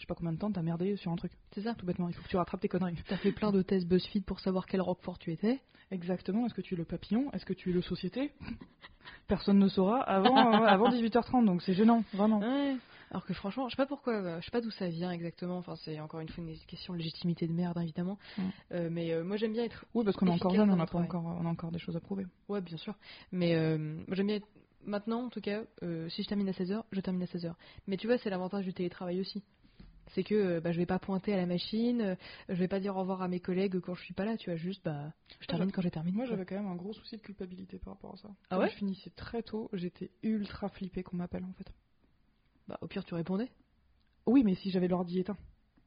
sais pas combien de temps, t'as merdé sur un truc. C'est ça. Tout bêtement, il faut que tu rattrapes tes conneries. T'as fait plein de tests BuzzFeed pour savoir quel Roquefort tu étais. Exactement. Est-ce que tu es le papillon? Est-ce que tu es le société? [LAUGHS] Personne ne saura avant, euh, avant 18h30, donc c'est gênant, vraiment. Ouais. Alors que franchement, je sais pas pourquoi, euh, je sais pas d'où ça vient exactement. Enfin, c'est encore une fois une question de légitimité de merde, évidemment. Mm. Euh, mais euh, moi, j'aime bien être. Oui, parce qu'on est encore jeune, on a, pas encore, on a encore des choses à prouver. Ouais, bien sûr. Mais euh, moi, j'aime bien être. Maintenant, en tout cas, euh, si je termine à 16h, je termine à 16h. Mais tu vois, c'est l'avantage du télétravail aussi. C'est que euh, bah, je vais pas pointer à la machine, euh, je vais pas dire au revoir à mes collègues quand je suis pas là, tu vois, juste bah, je termine quand j'ai terminé. Moi, j'avais quand même un gros souci de culpabilité par rapport à ça. Ah ouais Je finissais très tôt, j'étais ultra flippée qu'on m'appelle en fait. Bah, au pire, tu répondais. Oui, mais si j'avais l'ordi éteint,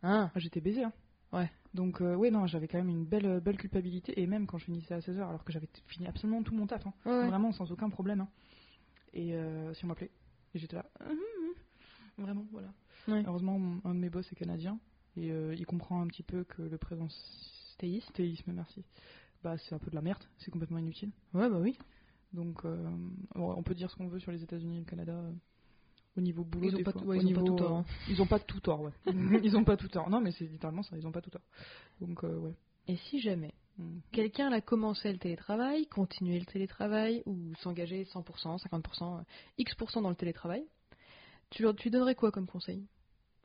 Ah, j'étais baisé. Hein. Ouais. Donc, euh, oui, non, j'avais quand même une belle, belle culpabilité, et même quand je finissais à 16h, alors que j'avais fini absolument tout mon taf, hein. ouais, ouais. vraiment sans aucun problème. hein. Et euh, si on m'appelait, j'étais là, vraiment, voilà. Ouais. Heureusement, mon- un de mes boss est canadien, et euh, il comprend un petit peu que le présentéisme, théisme, merci, bah c'est un peu de la merde, c'est complètement inutile. Ouais, bah oui. Donc, euh, on peut dire ce qu'on veut sur les États-Unis et le Canada. euh, au niveau boulot, Ils ont pas tout- ouais, ils ont pas niveau, tout tort, hein. Ils ont pas tout tort, ouais. [LAUGHS] ils ont pas tout tort. Non, mais c'est littéralement ça, ils ont pas tout tort. Donc, ouais. Et si jamais Mm. quelqu'un a commencé le télétravail, continuer le télétravail ou s'engager 100%, 50%, euh, X% dans le télétravail, tu, leur- tu donnerais quoi comme conseil?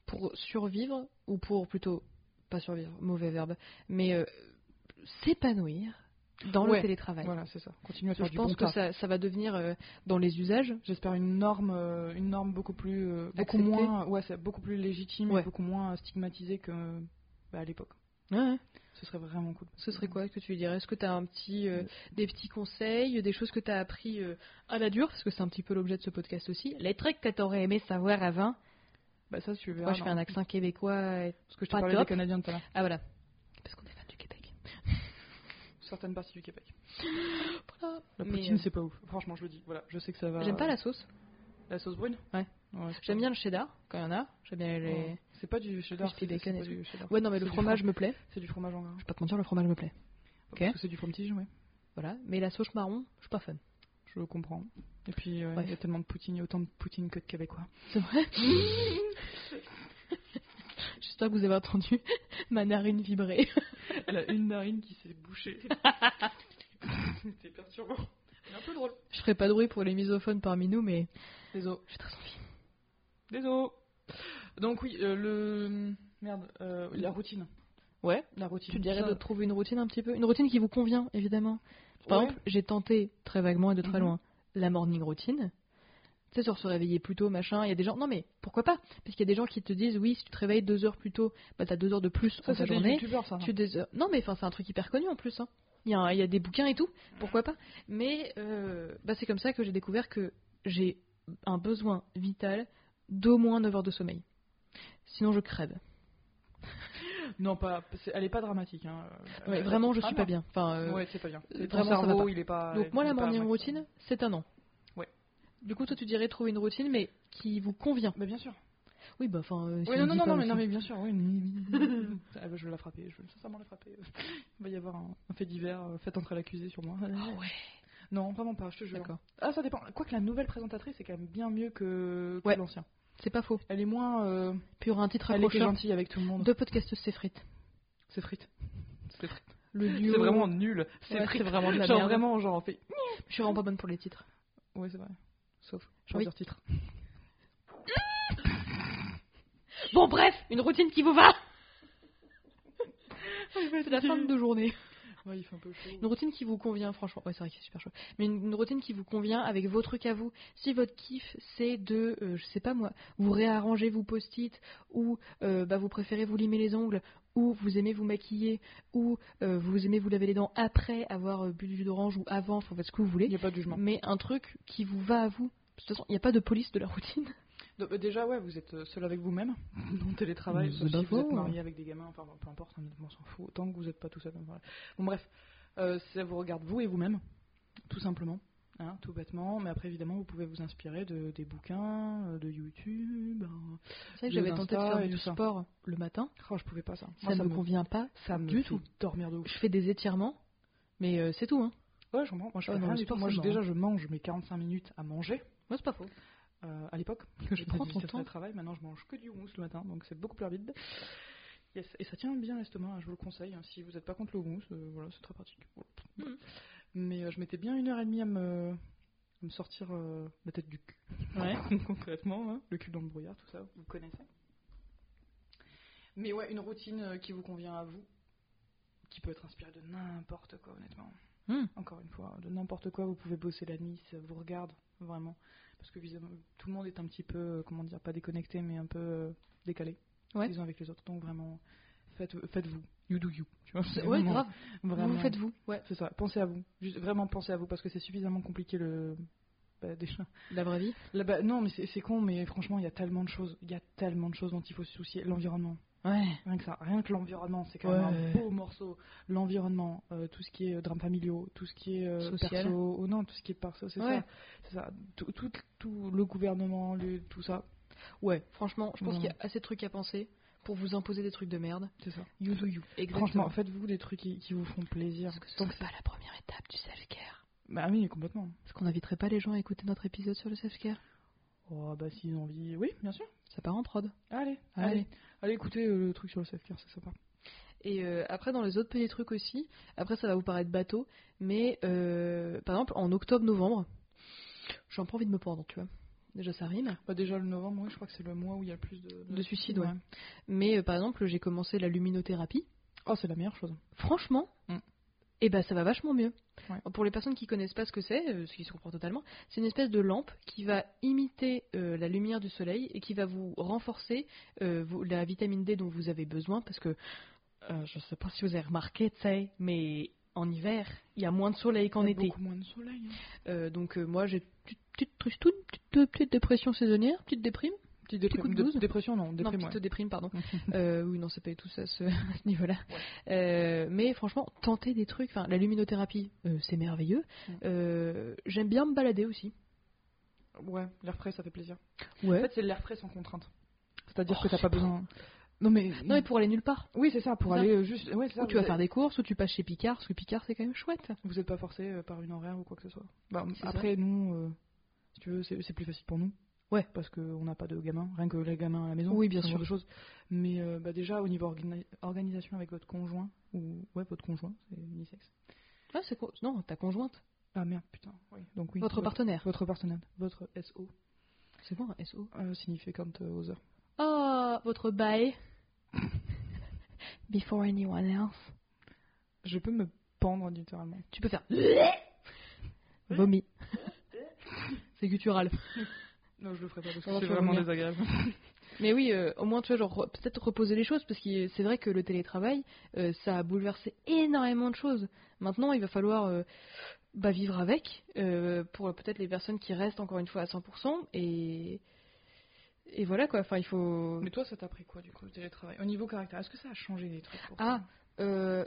Pour survivre ou pour plutôt, pas survivre, mauvais verbe, mais euh, s'épanouir dans Ouais, le télétravail Voilà, c'est ça. Continue à faire Je du pense bon que ça, ça va devenir euh, dans les usages. J'espère une norme, euh, une norme beaucoup plus, euh, beaucoup Acceptée. moins, ouais, beaucoup plus légitime, Ouais. et beaucoup moins stigmatisée que bah, à l'époque. Ouais. Ce serait vraiment cool. Ce serait quoi que tu lui dirais Est-ce que tu as un petit, euh, des petits conseils, des choses que tu as appris euh, à la dure? Parce que c'est un petit peu l'objet de ce podcast aussi. Les trucs que tu aurais aimé savoir avant? Bah ça, tu verras. Moi, je fais un accent québécois. et- Parce que je parlé top. des Canadiens tout à l'heure. Ah voilà. Parce qu'on est fan du Québec. [LAUGHS] Certaines parties du Québec. Voilà. La poutine, euh, c'est pas ouf. Franchement, je le dis. Voilà, je sais que ça va. J'aime pas la sauce. la sauce brune? Ouais. Ouais, J'aime bien le cheddar quand il y en a. J'aime bien les. Ouais. C'est pas du cheddar. C'est- bacon et du cheddar. Ouais, non, mais le fromage fromage. me plaît. C'est du fromage en gras. Je vais pas te mentir, le fromage me plaît. Ok. C'est du fromatige, ouais. Voilà. Mais la sauce marron, je suis pas fan. Je comprends. Et puis, il y a tellement de poutine, il y a autant de poutine que de Québécois. C'est vrai [LAUGHS] J'espère que vous avez entendu [LAUGHS] ma narine vibrer. [LAUGHS] Elle a une narine qui s'est bouchée. C'était perturbant. C'est un peu drôle. Je ferai pas de bruit pour les misophones parmi nous, mais Désolé. j'ai très envie. Désolé. Donc oui, euh, le... Merde, euh, la routine. Ouais. La routine. Tu dirais de trouver une routine un petit peu Une routine qui vous convient, évidemment. Par Ouais. exemple, j'ai tenté très vaguement et de très Mhm. loin la morning routine. Tu sais, sur se réveiller plus tôt, machin. Il y a des gens. Non, mais pourquoi pas? Parce qu'il y a des gens qui te disent oui, si tu te réveilles deux heures plus tôt, bah t'as deux heures de plus Ça, en ta journée. ça. Tu des Non, mais enfin, c'est un truc hyper connu en plus. hein. Il y, a un- il y a des bouquins et tout. Pourquoi pas? Mais euh, bah, c'est comme ça que j'ai découvert que j'ai un besoin vital d'au moins 9 heures de sommeil. Sinon, je crève. [LAUGHS] Non, pas. Elle est pas dramatique. Hein. Ouais, Euh, vraiment, je ah suis pas bien. Enfin, euh, Ouais, c'est pas bien. Ton vraiment, ça va cerveau, pas. il est pas. Donc moi, la est morning routine, c'est un non. Ouais. Du coup, toi, tu dirais trouver une routine, mais qui vous convient. Bah, bien sûr. Oui, bah, enfin. euh, si Oui, on non, non, non, non, mais, non, mais bien sûr, oui. [LAUGHS] ah, bah, je vais la frapper, je vais sincèrement la frapper. [LAUGHS] Il va y avoir un, un fait divers, euh, fait entrer l'accusé sur moi. Ah ouais. Non, vraiment pas, je te jure. Ah, ça dépend. Quoique la nouvelle présentatrice est quand même bien mieux que, que Ouais. l'ancien. C'est pas faux. Elle est moins. euh, aura un titre elle accrocheur gentille avec tout le monde. de podcast C'est frites. C'est frites. C'est frites. Le duo. C'est vraiment nul. C'est Ouais, frites. c'est vraiment de la genre merde. vraiment, genre, on fait. Je suis vraiment pas bonne pour les titres. Ouais, c'est vrai. Sauf. Oui. Choisir titre. Bon, bref, une routine qui vous va [LAUGHS] C'est la fin de journée. Ouais, il fait un peu chaud. Une routine qui vous convient, franchement. Ouais, c'est vrai que c'est super chaud. Mais une, une routine qui vous convient avec vos trucs à vous. Si votre kiff, c'est de, euh, je sais pas moi, vous réarranger vos post-it, ou euh, bah, vous préférez vous limer les ongles, ou vous aimez vous maquiller, ou euh, vous aimez vous laver les dents après avoir bu du jus d'orange, ou avant, faut faire ce que vous voulez. Il n'y a pas de jugement. Mais un truc qui vous va à vous. De toute façon, il n'y a pas de police de la routine. Donc, déjà, ouais, vous êtes euh, seul avec vous-même, [LAUGHS] en télétravail, sauf si vous êtes faux. marié avec des gamins, enfin peu importe, honnêtement, on s'en fout, tant que vous n'êtes pas tout seul. voilà. Bon, bref, euh, ça vous regarde vous et vous-même, tout simplement, hein, tout bêtement, mais après, évidemment, vous pouvez vous inspirer de, des bouquins, euh, de YouTube. hein. C'est vrai que j'avais tenté de faire du ça. sport le matin. Oh, je pouvais pas ça. Ça ne me convient pas. ça me du fait tout. dormir de ouf. Je fais des étirements, mais euh, c'est tout. Hein. Ouais, je comprends. Moi, je fais non, rien du tout. Moi, je- déjà, je mange mes 45 minutes à manger. Moi, c'est pas faux. Euh, à l'époque que [LAUGHS] je prends ton temps. télétravail. Maintenant, je mange que du houmous le matin, donc c'est beaucoup plus rapide. Yes. Et ça tient bien l'estomac, hein, je vous le conseille. hein. Si vous n'êtes pas contre le houmous, euh, voilà, c'est très pratique. Mhm. Mais euh, je mettais bien une heure et demie à me, à me sortir la tête du cul. Ouais. [LAUGHS] Concrètement, hein. le cul dans le brouillard, tout ça, vous connaissez. Mais ouais, une routine qui vous convient à vous, qui peut être inspirée de n'importe quoi, honnêtement. Hmm. Encore une fois, de n'importe quoi, vous pouvez bosser la nuit, ça vous regarde, vraiment. Parce que visiblement, tout le monde est un petit peu, euh, comment dire, pas déconnecté, mais un peu euh, décalé Ouais. les uns avec les autres. Donc vraiment, faites, faites-vous. You do you. Tu vois, Ouais, vraiment- grave. Vraiment, Vous faites vous. Ouais. c'est ça. Pensez à vous. Juste, vraiment pensez à vous parce que c'est suffisamment compliqué le. Bah, [LAUGHS] déjà. La vraie vie. Là, bah, non, mais c'est con, mais franchement, il y a tellement de choses. Il y a tellement de choses dont il faut se soucier. L'environnement. Ouais. Rien que ça. Rien que l'environnement, c'est quand même Ouais. un beau morceau. L'environnement, euh, tout ce qui est euh, drames familiaux, tout ce qui est euh, Social. perso. ou non, tout ce qui est perso, c'est Ouais. ça. C'est ça. Tout, tout, tout le gouvernement, le- tout ça. Ouais. Franchement, je pense qu'il y a assez de trucs à penser pour vous imposer des trucs de merde. C'est ça. You do you. Exactement. Franchement, faites-vous des trucs qui, qui vous font plaisir. Parce que ce que pas la première étape du self-care. Bah oui, complètement. Est-ce qu'on n'inviterait pas les gens à écouter notre épisode sur le self-care Oh, bah s'ils ont envie. Oui, bien sûr. Ça part en prod. Allez, Allez. allez. Allez écouter euh, le truc sur le self-care, c'est sympa. Et euh, après, dans les autres petits trucs aussi, après ça va vous paraître bateau, mais euh, par exemple, en octobre-novembre, j'ai un peu envie de me pendre, tu vois. Déjà, ça rime. Bah déjà le novembre, oui, je crois que c'est le mois où il y a le plus de, De suicides, ouais. Mais euh, par exemple, j'ai commencé la luminothérapie. Oh, c'est la meilleure chose. Franchement, Mm. Et ben ça va vachement mieux. Ouais. Pour les personnes qui connaissent pas ce que c'est, euh, ce qui se comprend totalement, c'est une espèce de lampe qui va imiter euh, la lumière du soleil et qui va vous renforcer euh, vous- la vitamine D dont vous avez besoin parce que je sais pas si vous avez remarqué, mais en hiver, il y a moins de soleil qu'en été. Beaucoup moins de soleil. hein. Donc moi, j'ai petite, petite petite, petite dépression saisonnière, petite déprime. Petite de dépression, non. Déprime, non, ouais. déprime, pardon. [LAUGHS] Euh, oui, non, c'est pas tout ça, ce, [LAUGHS] à ce niveau-là. Euh, mais franchement, tenter des trucs, enfin, la luminothérapie, euh, c'est merveilleux. J'aime bien me balader aussi. Ouais, l'air frais, ça fait plaisir. Ouais. En fait, c'est l'air frais sans contrainte. C'est-à-dire Oh, que t'as pas besoin. Non, mais. Non, mais pour aller nulle part. Oui, c'est ça, pour ça. aller juste. Ouais, c'est ça, Ou tu vas faire des courses, ou tu passes chez Picard, parce que Picard, c'est quand même chouette. Vous n'êtes pas forcé par une horaire ou quoi que ce soit. Bah, après, nous, si tu veux, c'est plus facile pour nous. Ouais. Parce qu'on n'a pas de gamins, rien que les gamins à la maison. Oui, bien sûr. de choses. Mais euh, bah, déjà, au niveau organi- organisation avec votre conjoint, ou. Ouais, votre conjoint, c'est unisexe. Ah, c'est quoi? Non, ta conjointe. Ah merde, putain. Oui, donc oui. Votre partenaire. Votre partenaire. Votre SO C'est quoi un SO euh, significant other. Ah, votre bail. [LAUGHS] Before anyone else. Je peux me pendre littéralement. Tu peux faire. [LAUGHS] Vomi. [LAUGHS] c'est guttural. Non, je le ferai pas parce Alors, que c'est vraiment désagréable. [LAUGHS] Mais oui, euh, au moins, tu vois, genre, re- peut-être reposer les choses, parce que c'est vrai que le télétravail, euh, ça a bouleversé énormément de choses. Maintenant, il va falloir euh, bah, vivre avec, pour peut-être les personnes qui restent encore une fois à 100%, et, et voilà quoi, enfin, il faut... Mais toi, ça t'a pris quoi du coup, le télétravail? Au niveau caractère, est-ce que ça a changé des trucs pour Ah, toi?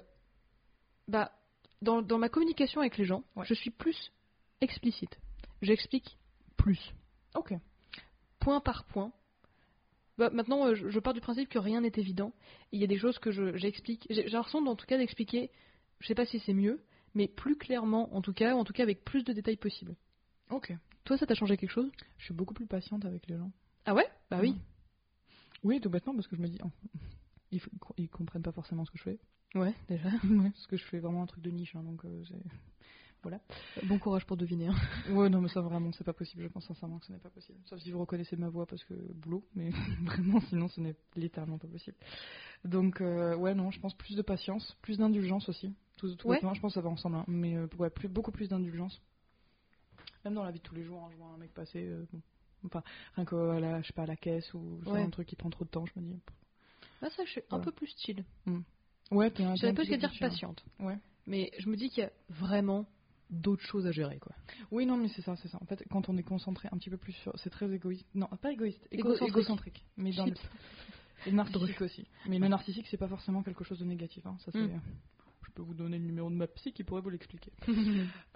bah, dans, dans ma communication avec les gens, Ouais. je suis plus explicite. J'explique plus. Ok. point par point. Bah, maintenant, euh, je, je pars du principe que rien n'est évident. Il y a des choses que je- j'explique. J'ai j'ai l'impression, en tout cas, d'expliquer. Je sais pas si c'est mieux, mais plus clairement, en tout cas, ou en tout cas avec plus de détails possible. Ok. Toi, ça t'a changé quelque chose? Je suis beaucoup plus patiente avec les gens. Ah ouais? Bah oui. Oui, tout bêtement, parce que je me dis, oh, ils, ils comprennent pas forcément ce que je fais. Ouais, déjà. [LAUGHS] Ouais, parce que je fais vraiment un truc de niche, hein, donc euh, c'est. Bon courage pour deviner. hein. [LAUGHS] Ouais, non, mais ça vraiment, c'est pas possible. Je pense sincèrement que ce n'est pas possible. Sauf si vous reconnaissez ma voix parce que boulot, mais [LAUGHS] vraiment, sinon, ce n'est littéralement pas possible. Donc, euh, ouais, non, je pense plus de patience, plus d'indulgence aussi. Tout, tout Ouais. je pense que ça va ensemble, hein, mais euh, ouais, plus, beaucoup plus d'indulgence. Même dans la vie de tous les jours, hein, je vois un mec passer, euh, bon, enfin, rien que à la, je sais pas, à la caisse ou Ouais. un truc qui prend trop de temps, je me dis. Ah, ça, je suis un Voilà. peu plus chill. Ouais, t'es un. Je savais t'es pas qu'à peu dire chiant. patiente. Ouais. Mais je me dis qu'il y a vraiment d'autres choses à gérer, quoi. Oui, non, mais c'est ça, c'est ça. En fait, quand on est concentré un petit peu plus sur. C'est très égoïste. Non, pas égoïste, égo- Égocentrique. égocentrique. Mais dans le. Et [LAUGHS] narcissique aussi. Mais le narcissique, c'est pas forcément quelque chose de négatif. hein. Ça, c'est. Mm. Je peux vous donner le numéro de ma psy qui pourrait vous l'expliquer. [LAUGHS]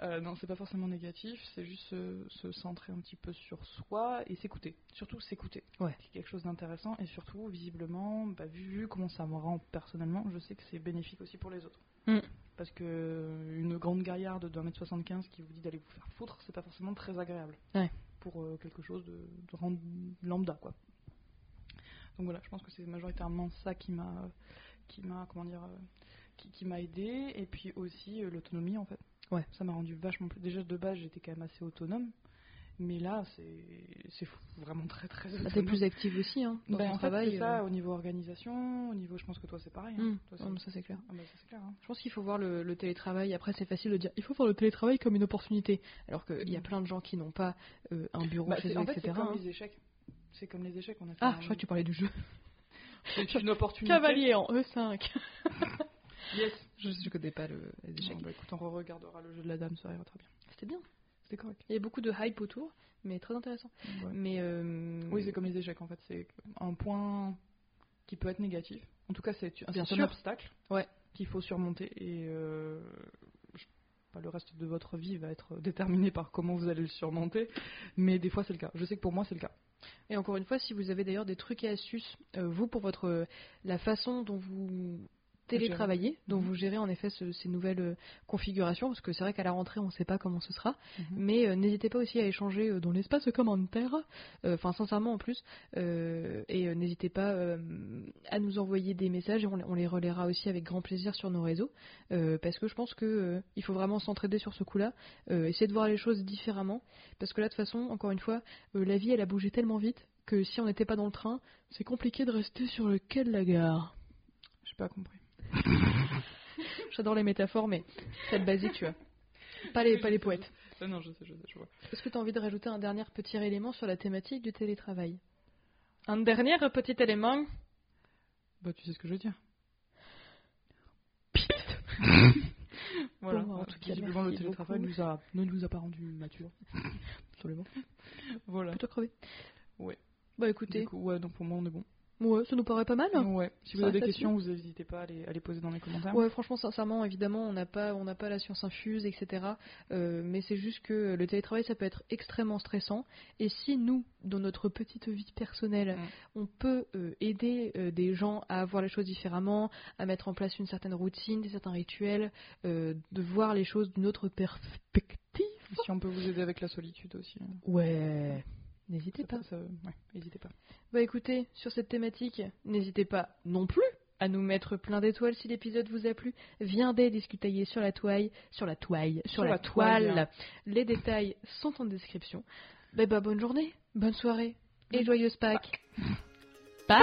Euh, non, c'est pas forcément négatif, c'est juste se, se centrer un petit peu sur soi et s'écouter. Surtout s'écouter. Ouais. C'est quelque chose d'intéressant et surtout, visiblement, bah, vu, vu comment ça me rend personnellement, je sais que c'est bénéfique aussi pour les autres. Mm. Parce que euh, une grande gaillarde d'un mètre 75 qui vous dit d'aller vous faire foutre, c'est pas forcément très agréable. Ouais. Pour euh, quelque chose de, de lambda, quoi. Donc voilà, je pense que c'est majoritairement ça qui m'a, qui m'a, comment dire, euh, qui, qui m'a aidé. Et puis aussi euh, l'autonomie, en fait. Ouais. Ça m'a rendu vachement plus. Déjà de base, j'étais quand même assez autonome. Mais là, c'est vraiment très très Bah, T'es plus active aussi, hein, dans Ben, ton en fait, travail. c'est ça, euh. au niveau organisation, au niveau, je pense que toi c'est pareil. hein. Mm. Toi, Non, ça, c'est clair. Ah, bah, ça, clair. hein. Je pense qu'il faut voir le, le télétravail. Après, c'est facile de dire il faut voir le télétravail comme une opportunité. Alors qu'il y a Mm. plein de gens qui n'ont pas euh, un bureau Bah, chez c'est- eux, en fait, etc. c'est comme hein. les échecs. C'est comme les échecs, on a fait Ah, un- je crois que tu parlais du jeu. [LAUGHS] c'est une opportunité. Cavalier en E5. [LAUGHS] Yes. je ne connais pas le, les échecs. Bah, écoute, on re-regardera le jeu de la dame, ça ira très bien. C'était bien. C'était correct. Il y a beaucoup de hype autour, mais très intéressant. Ouais. Mais euh, Oui, c'est comme les échecs en fait. C'est un point qui peut être négatif. En tout cas, c'est un, obstacle Ouais. qu'il faut surmonter. Et euh, je- pas le reste de votre vie va être déterminé par comment vous allez le surmonter. Mais des fois, c'est le cas. Je sais que pour moi, c'est le cas. Et encore une fois, si vous avez d'ailleurs des trucs et astuces, euh, vous, pour votre la façon dont vous télétravaillez, dont Mhm. vous gérez en effet ce- ces nouvelles euh, configurations, parce que c'est vrai qu'à la rentrée, on ne sait pas comment ce sera, Mhm. mais euh, n'hésitez pas aussi à échanger euh, dans l'espace commentaire, euh, enfin sincèrement en plus, euh, et n'hésitez pas à nous envoyer des messages, et on, on les relaiera aussi avec grand plaisir sur nos réseaux, parce que je pense que il faut vraiment s'entraider sur ce coup-là, essayer de voir les choses différemment, parce que là de toute façon, encore une fois, la vie elle a bougé tellement vite que si on n'était pas dans le train, c'est compliqué de rester sur le quai de la gare. J'ai pas compris. [LAUGHS] J'adore les métaphores, mais c'est basique, tu vois. Pas les, pas les poètes. Ah non, je sais, je sais, je vois. Est-ce que tu as envie de rajouter un dernier petit élément sur la thématique du télétravail? Un dernier petit élément? Bah, tu sais ce que je veux dire. [LAUGHS] voilà, Bon, en tout cas, visiblement, le télétravail beaucoup. nous a, ne nous a pas rendu mature. [LAUGHS] Absolument. Voilà. Plutôt crevé. Ouais. Bah écoutez, coup, ouais, donc pour moi, on est bon. Ouais, ça nous paraît pas mal. Ouais. Si vous Ça avez des questions, vous n'hésitez pas à les, à les poser dans les commentaires. Ouais, franchement, sincèrement, évidemment, on n'a pas, on n'a pas la science infuse, etc. Euh, mais c'est juste que le télétravail, ça peut être extrêmement stressant. Et si nous, dans notre petite vie personnelle, Mm. on peut euh, aider euh, des gens à voir les choses différemment, à mettre en place une certaine routine, des certains rituels, de voir les choses d'une autre perspective. Si on peut vous aider avec la solitude aussi. hein. Ouais. N'hésitez pas. ça- ouais, n'hésitez pas. Bah écoutez, sur cette thématique, n'hésitez pas non plus à nous mettre plein d'étoiles si l'épisode vous a plu. Viendez discuter sur la toile, sur la toile, sur, Sur la, la toile. toile. Les détails sont en description. Bah, bah bonne journée, bonne soirée et joyeuse Pâques. Bye.